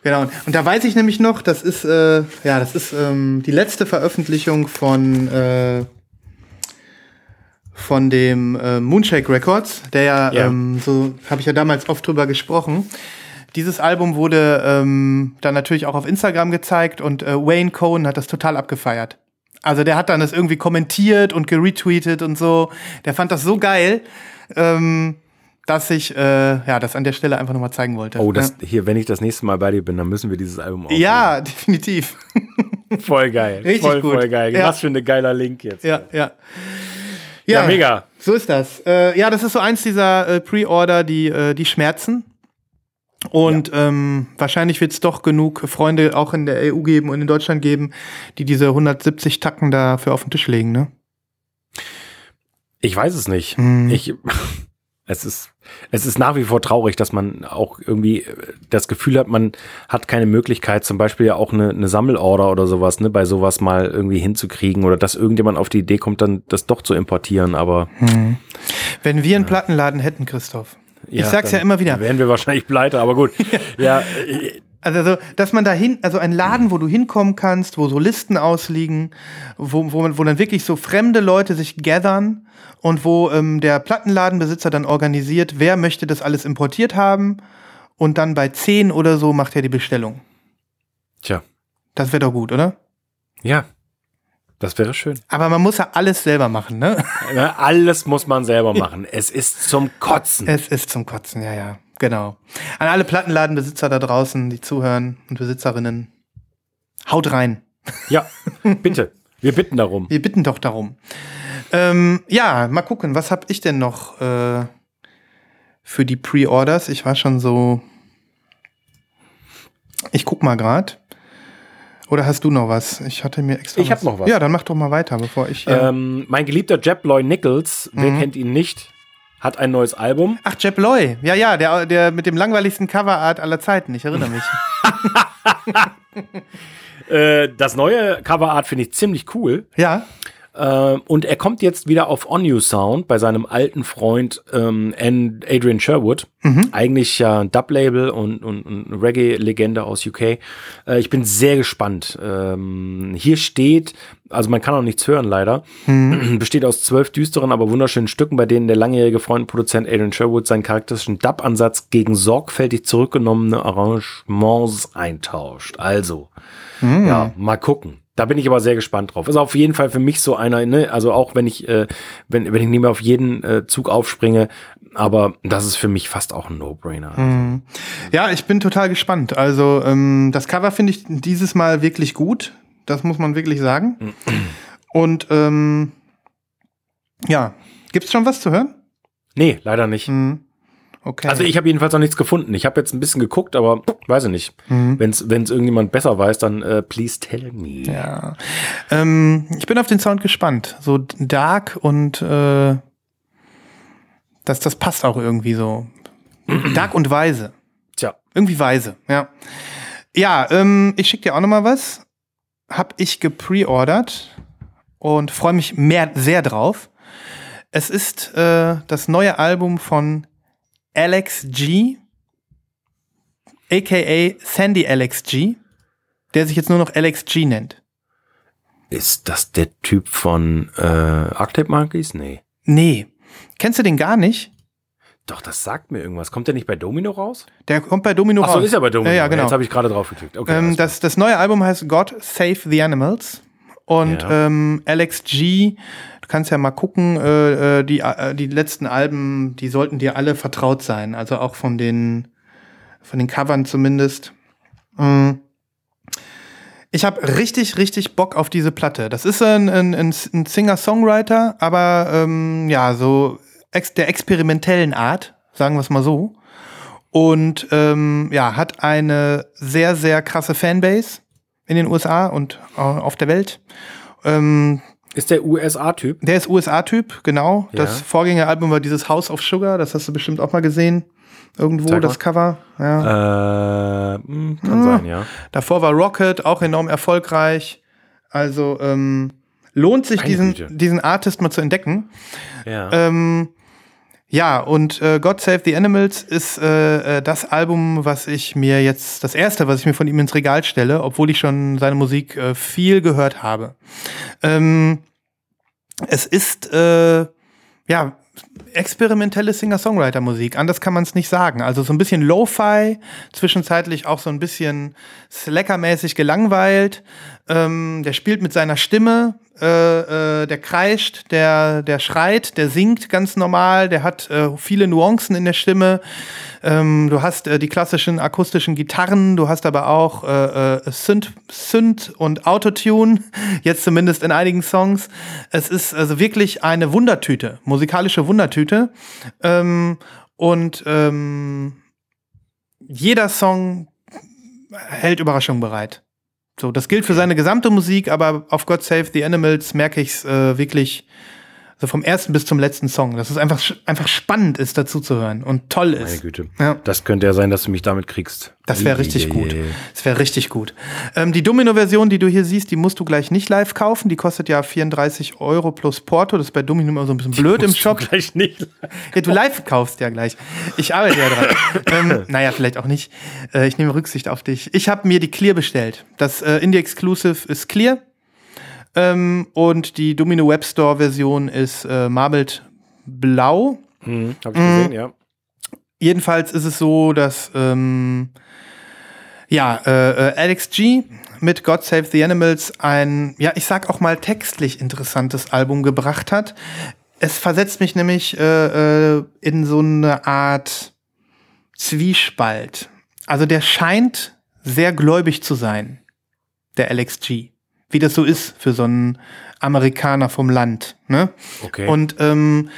Genau. Und da weiß ich nämlich noch, das ist, äh, ja, das ist ähm, die letzte Veröffentlichung von, äh, von dem äh, Moonshake Records, der ja, Ja. Ähm, so habe ich ja damals oft drüber gesprochen. Dieses Album wurde ähm, dann natürlich auch auf Instagram gezeigt und äh, Wayne Cohn hat das total abgefeiert. Also der hat dann das irgendwie kommentiert und geretweetet und so. Der fand das so geil, ähm, dass ich äh, ja das an der Stelle einfach nochmal zeigen wollte. Oh, das hier, wenn ich das nächste Mal bei dir bin, dann müssen wir dieses Album aufnehmen. ja, definitiv. voll geil. Richtig voll, gut. Voll geil. Ja. Was für ein geiler Link jetzt. Ja, ja. Ja, mega. So ist das. Äh, ja, das ist so eins dieser äh, Pre-Order, die, äh, die schmerzen. Und ähm, wahrscheinlich wird es doch genug Freunde auch in der EU geben und in Deutschland geben, die diese 170 Tacken dafür auf den Tisch legen, ne? Ich weiß es nicht. Hm. Ich, es ist, es ist nach wie vor traurig, dass man auch irgendwie äh, das Gefühl hat, man hat keine Möglichkeit, zum Beispiel ja auch eine, eine Sammelorder oder sowas, ne, bei sowas mal irgendwie hinzukriegen oder dass irgendjemand auf die Idee kommt, dann das doch zu importieren, aber Wenn wir einen Plattenladen hätten, Christoph. ich sag's ja immer wieder. Wären wir wahrscheinlich pleite, aber gut. ja, äh, Also, so, dass man da hin, also ein Laden, wo du hinkommen kannst, wo so Listen ausliegen, wo, wo, wo dann wirklich so fremde Leute sich gathern und wo ähm, der Plattenladenbesitzer dann organisiert, wer möchte das alles importiert haben und dann bei 10 oder so macht er die Bestellung. tja, Das wäre doch gut, oder? ja, das wäre schön. Aber man muss ja alles selber machen, ne? Ja, Alles muss man selber machen. Es ist zum Kotzen. Es ist zum Kotzen, ja, ja. Genau. An alle Plattenladenbesitzer da draußen, die zuhören und Besitzerinnen, haut rein. Ja, bitte. Wir bitten darum. Wir bitten doch darum. Ähm, ja, mal gucken, was habe ich denn noch äh, für die Pre-Orders? Ich war schon so. Ich guck mal grad. Oder hast du noch was? Ich hatte mir extra. Ich hab noch was. Ja, dann mach doch mal weiter, bevor ich. Hier Ähm, mein geliebter Jeb Loy Nichols, wer kennt ihn nicht, hat ein neues Album. Ach, Jeb Loy. Ja, ja, der, der mit dem langweiligsten Coverart aller Zeiten. Ich erinnere mich. Äh, das neue Coverart finde ich ziemlich cool. ja. Äh, und er kommt jetzt wieder auf On You Sound bei seinem alten Freund ähm, An- Adrian Sherwood. Eigentlich ja ein Dub-Label und, und, und eine Reggae-Legende aus UK. Äh, ich bin sehr gespannt. Ähm, hier steht, also man kann auch nichts hören leider, besteht aus zwölf düsteren, aber wunderschönen Stücken, bei denen der langjährige Freund und Produzent Adrian Sherwood seinen charakteristischen Dub-Ansatz gegen sorgfältig zurückgenommene Arrangements eintauscht. Also, ja, mal gucken. Da bin ich aber sehr gespannt drauf. Ist auf jeden Fall für mich so einer, ne, also auch wenn ich, äh, wenn, wenn ich nicht mehr auf jeden äh, Zug aufspringe, aber das ist für mich fast auch ein No-Brainer. Mhm. Ja, ich bin total gespannt. Also, ähm, das Cover finde ich dieses Mal wirklich gut. Das muss man wirklich sagen. Und ähm, ja, gibt's schon was zu hören? Nee, leider nicht. Mhm. Okay. Also ich habe jedenfalls noch nichts gefunden. Ich habe jetzt ein bisschen geguckt, aber weiß ich nicht. Wenn es irgendjemand besser weiß, dann äh, please tell me. ja. Ähm, ich bin auf den Sound gespannt. So dark und äh, das, das passt auch irgendwie so. dark und weise. Tja, Irgendwie weise, ja. Ja, ähm, ich schicke dir auch noch mal was. Hab ich gepreordert und freue mich mehr, sehr drauf. Es ist äh, das neue Album von Alex G, aka Sandy Alex G, der sich jetzt nur noch Alex G nennt. ist das der Typ von äh, Arctape Monkeys? Nee. Nee. Kennst du den gar nicht? Doch, das sagt mir irgendwas. Kommt der nicht bei Domino raus? Der kommt bei Domino Achso, raus. ist er bei Domino. Ja, ja genau. Jetzt habe ich gerade drauf geklickt. Okay, Ähm, das, das neue Album heißt God Save the Animals. Und Ja. ähm, Alex G, kannst ja mal gucken, äh, äh, die, äh, die letzten Alben, die sollten dir alle vertraut sein. Also auch von den, von den Covern zumindest. Mm. Ich habe richtig, richtig Bock auf diese Platte. Das ist ein, ein, ein ein Singer-Songwriter, aber ähm, ja, so ex der experimentellen Art, sagen wir es mal so. Und ähm, ja, hat eine sehr, sehr krasse Fanbase in den USA und äh, auf der Welt. Ähm, ist der USA-Typ? der ist USA-Typ, genau. Ja. Das Vorgängeralbum war dieses House of Sugar, das hast du bestimmt auch mal gesehen. Irgendwo, mal. das Cover. Ja. Äh, hm, kann sein, ja. Davor war Rocket, auch enorm erfolgreich. Also ähm, lohnt sich, Meine diesen, Güte. diesen Artist mal zu entdecken. Ja. Ähm, Ja, und äh, God Save the Animals ist äh, äh, das Album, was ich mir jetzt, das erste, was ich mir von ihm ins Regal stelle, obwohl ich schon seine Musik äh, viel gehört habe. Ähm, es ist, äh, ja, experimentelle Singer-Songwriter-Musik. Anders kann man es nicht sagen. Also so ein bisschen Lo-Fi, zwischenzeitlich auch so ein bisschen Slacker-mäßig gelangweilt. Ähm, der spielt mit seiner Stimme, äh, äh, der kreischt, der, der schreit, der singt ganz normal, der hat äh, viele Nuancen in der Stimme. Ähm, du hast äh, die klassischen akustischen Gitarren, du hast aber auch Synth, Synth und Autotune, jetzt zumindest in einigen Songs. Es ist also wirklich eine Wundertüte, musikalische Wundertüte. Ähm, und ähm, jeder Song hält Überraschung bereit. So, das gilt für seine gesamte Musik, aber auf God Save the Animals merke ich es äh, wirklich so vom ersten bis zum letzten Song, dass es einfach, einfach spannend ist, dazu zu hören und toll ist. Meine Güte. Ja. Das könnte ja sein, dass du mich damit kriegst. Das wäre richtig ei, gut. Das wäre richtig gut. Ähm, die Domino-Version, die du hier siehst, die musst du gleich nicht live kaufen. Die kostet ja 34 Euro plus Porto. Das ist bei Domino immer so ein bisschen blöd im Musst du Shop. Gleich nicht. Ja, du live kaufst ja gleich. Ich arbeite ja dran. ähm, naja, vielleicht auch nicht. Äh, ich nehme Rücksicht auf dich. Ich habe mir die Clear bestellt. Das äh, Indie Exclusive ist Clear. Ähm, und die Domino Web Store Version ist äh, Marbled Blau. Hm, hab ich gesehen, ja. Jedenfalls ist es so, dass ähm, ja, äh, äh, Alex G mit God Save the Animals ein, ja, ich sag auch mal textlich interessantes Album gebracht hat. Es versetzt mich nämlich äh, äh, in so eine Art Zwiespalt. Also der scheint sehr gläubig zu sein, der Alex G. Wie das so ist für so einen Amerikaner vom Land. Ne? Okay. Und ähm,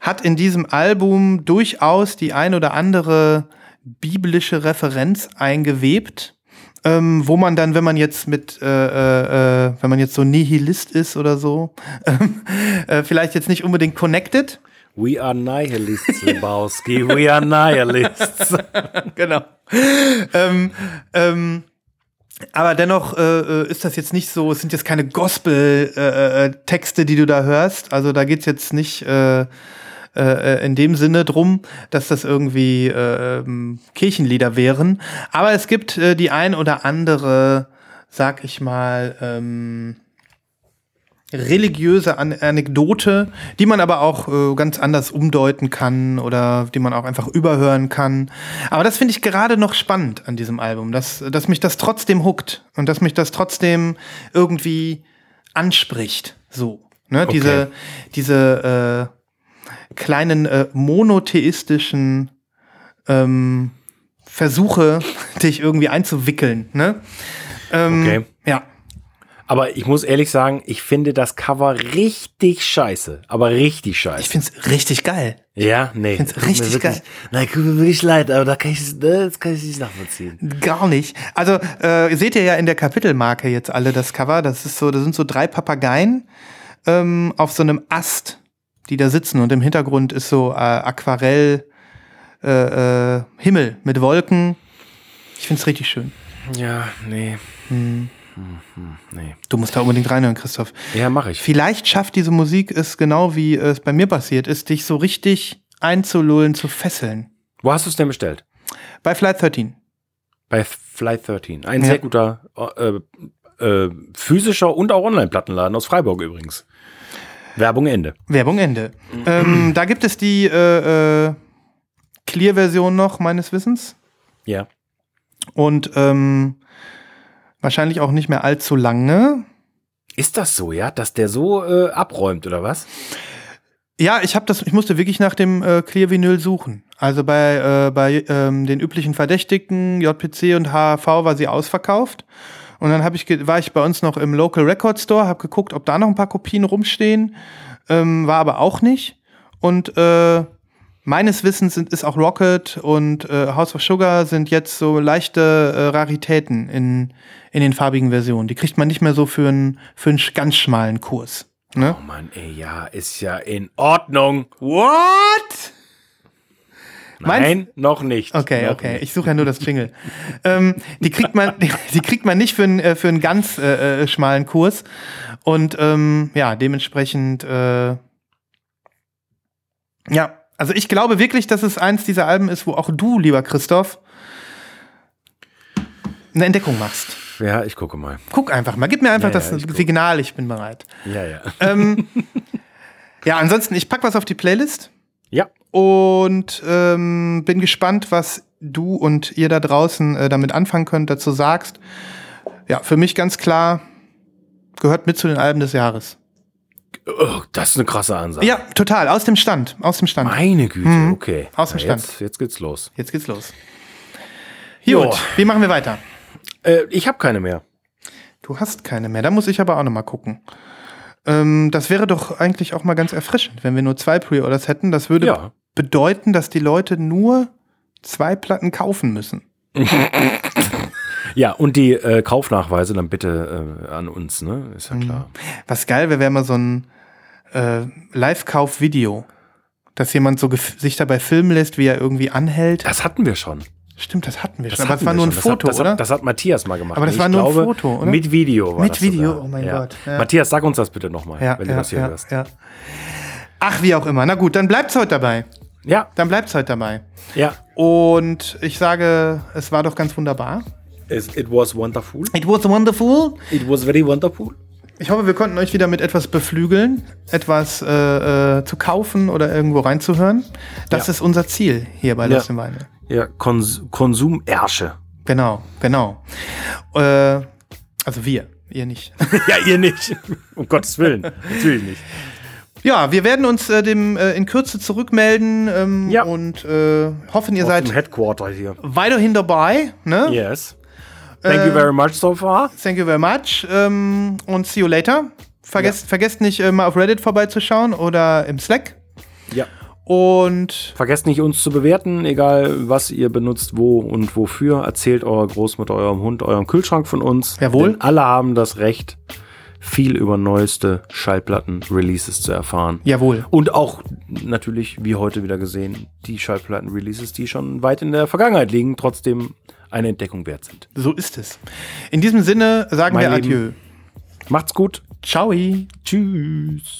hat in diesem Album durchaus die ein oder andere biblische Referenz eingewebt, ähm, wo man dann, wenn man jetzt mit, äh, äh, äh, wenn man jetzt so Nihilist ist oder so, äh, vielleicht jetzt nicht unbedingt connected. We are nihilists, Lebowski. We are nihilists. genau. ähm, ähm, aber dennoch äh, äh, ist das jetzt nicht so, es sind jetzt keine Gospel-Texte, die du da hörst. Also da geht's jetzt nicht äh, äh, in dem Sinne drum, dass das irgendwie äh, Kirchenlieder wären. Aber es gibt äh, die ein oder andere, sag ich mal, ähm, religiöse An Anekdote, die man aber auch äh, ganz anders umdeuten kann oder die man auch einfach überhören kann. Aber das finde ich gerade noch spannend an diesem Album, dass, dass mich das trotzdem huckt und dass mich das trotzdem irgendwie anspricht. So. Ne? Okay. Diese, diese äh, kleinen äh, monotheistischen ähm, Versuche, dich irgendwie einzuwickeln. Ne? Ähm, Okay. Ja. Aber ich muss ehrlich sagen, ich finde das Cover richtig scheiße. Aber richtig scheiße. Ich find's richtig geil. ja, nee. find's Tut mir richtig wirklich- geil. Nein, tut mir wirklich leid, aber da kann ich, das kann ich nicht nachvollziehen. Gar nicht. Also äh, seht ihr ja in der Kapitelmarke jetzt alle das Cover. Das ist so, das sind so drei Papageien ähm, auf so einem Ast, die da sitzen und im Hintergrund ist so äh, Aquarell äh, äh, Himmel mit Wolken. Ich find's richtig schön. Ja, nee. Hm. Nee. Du musst da unbedingt reinhören, Christoph. Ja, mache ich. Vielleicht schafft diese Musik es genau wie es bei mir passiert ist, dich so richtig einzulullen, zu fesseln. Wo hast du es denn bestellt? Bei Flight 13. Bei Flight 13. Ein Ja. sehr guter äh, äh, physischer und auch Online-Plattenladen aus Freiburg übrigens. Werbung Ende. Werbung Ende. ähm, da gibt es die äh, äh, Clear-Version noch, meines Wissens. Ja. Und ähm, wahrscheinlich auch nicht mehr allzu lange. Ist das so, ja? Dass der so äh, abräumt, oder was? Ja, ich habe das, ich musste wirklich nach dem äh, Clear Vinyl suchen. Also bei, äh, bei ähm, den üblichen Verdächtigen, JPC und HV war sie ausverkauft. Und dann hab ich war ich bei uns noch im Local Record Store, habe geguckt, ob da noch ein paar Kopien rumstehen. Ähm, war aber auch nicht. Und äh, meines Wissens sind, ist auch Rocket und äh, House of Sugar sind jetzt so leichte äh, Raritäten in, in den farbigen Versionen. Die kriegt man nicht mehr so für einen für einen ganz schmalen Kurs. Ne? Oh Mann, ey, ja, ist ja in Ordnung. What? Nein, noch nicht. Okay, noch okay. Nicht. Ich suche ja nur das Jingle. ähm, die kriegt man, die, die kriegt man nicht für einen äh, für einen ganz äh, äh, schmalen Kurs und ähm, ja dementsprechend äh, ja Also ich glaube wirklich, dass es eins dieser Alben ist, wo auch du, lieber Christoph, eine Entdeckung machst. Ja, ich gucke mal. Guck einfach mal, gib mir einfach Ja, ja, das ich guck. Signal, ich bin bereit. Ja, ja. Ähm, ja, ansonsten, ich pack was auf die Playlist ja. und ähm, bin gespannt, was du und ihr da draußen äh, damit anfangen könnt, dazu sagst. Ja, für mich ganz klar, gehört mit zu den Alben des Jahres. Oh, das ist eine krasse Ansage. Ja, total, aus dem Stand, aus dem Stand. Meine Güte, Mhm. okay. Aus dem Stand. Jetzt, jetzt geht's los. Jetzt geht's los. Jo. Gut, wie machen wir weiter? Äh, ich habe keine mehr. Du hast keine mehr, da muss ich aber auch noch mal gucken. Ähm, das wäre doch eigentlich auch mal ganz erfrischend, wenn wir nur zwei Pre-Orders hätten. Das würde Ja. bedeuten, dass die Leute nur zwei Platten kaufen müssen. Ja, und die äh, Kaufnachweise dann bitte äh, an uns, ne? Ist ja Mhm. klar. Was geil wäre, wäre mal so ein äh, Live-Kauf-Video, dass jemand so sich dabei filmen lässt, wie er irgendwie anhält. Das hatten wir schon. Stimmt, das hatten wir Das schon, aber hatten war nur ein schon. Foto, das hat, das oder? Hat, das hat Matthias mal gemacht. Aber das Ich war nur ein glaube, Foto, oder? Mit Video war Mit das Video, sogar. oh mein ja. Gott, ja. Matthias, sag uns das bitte nochmal, ja, wenn du das hier hörst. ja. Ach, wie auch immer. Na gut, dann bleibt's heute dabei. Ja, Dann bleibt's heute dabei. ja. Und ich sage, es war doch ganz wunderbar. It, it was wonderful. It was wonderful. It was very wonderful. Ich hoffe, wir konnten euch wieder mit etwas beflügeln, etwas äh, äh, zu kaufen oder irgendwo reinzuhören. Das Ja. ist unser Ziel hier bei Ja. Lost in Weine. Ja, Kons Konsumärsche. Genau, genau. Äh, also wir, ihr nicht. ja, ihr nicht. Um Gottes Willen. Natürlich nicht. ja, wir werden uns äh, dem äh, in Kürze zurückmelden ähm, Ja. und äh, hoffen, ihr dem seid Headquarter hier. weiterhin dabei. Ne? Yes. Thank you very much so far. Thank you very much ähm, und see you later. Vergesst, vergesst nicht, äh, mal auf Reddit vorbeizuschauen oder im Slack. Ja. Und Vergesst nicht, uns zu bewerten, egal was ihr benutzt, wo und wofür. Erzählt eurer Großmutter, eurem Hund, eurem Kühlschrank von uns. Jawohl. Denn alle haben das Recht, viel über neueste Schallplatten-Releases zu erfahren. jawohl. Und auch natürlich, wie heute wieder gesehen, die Schallplatten-Releases, die schon weit in der Vergangenheit liegen, trotzdem eine Entdeckung wert sind. So ist es. In diesem Sinne sagen Mein wir Lieben. Adieu. Macht's gut. Ciao. Tschüss.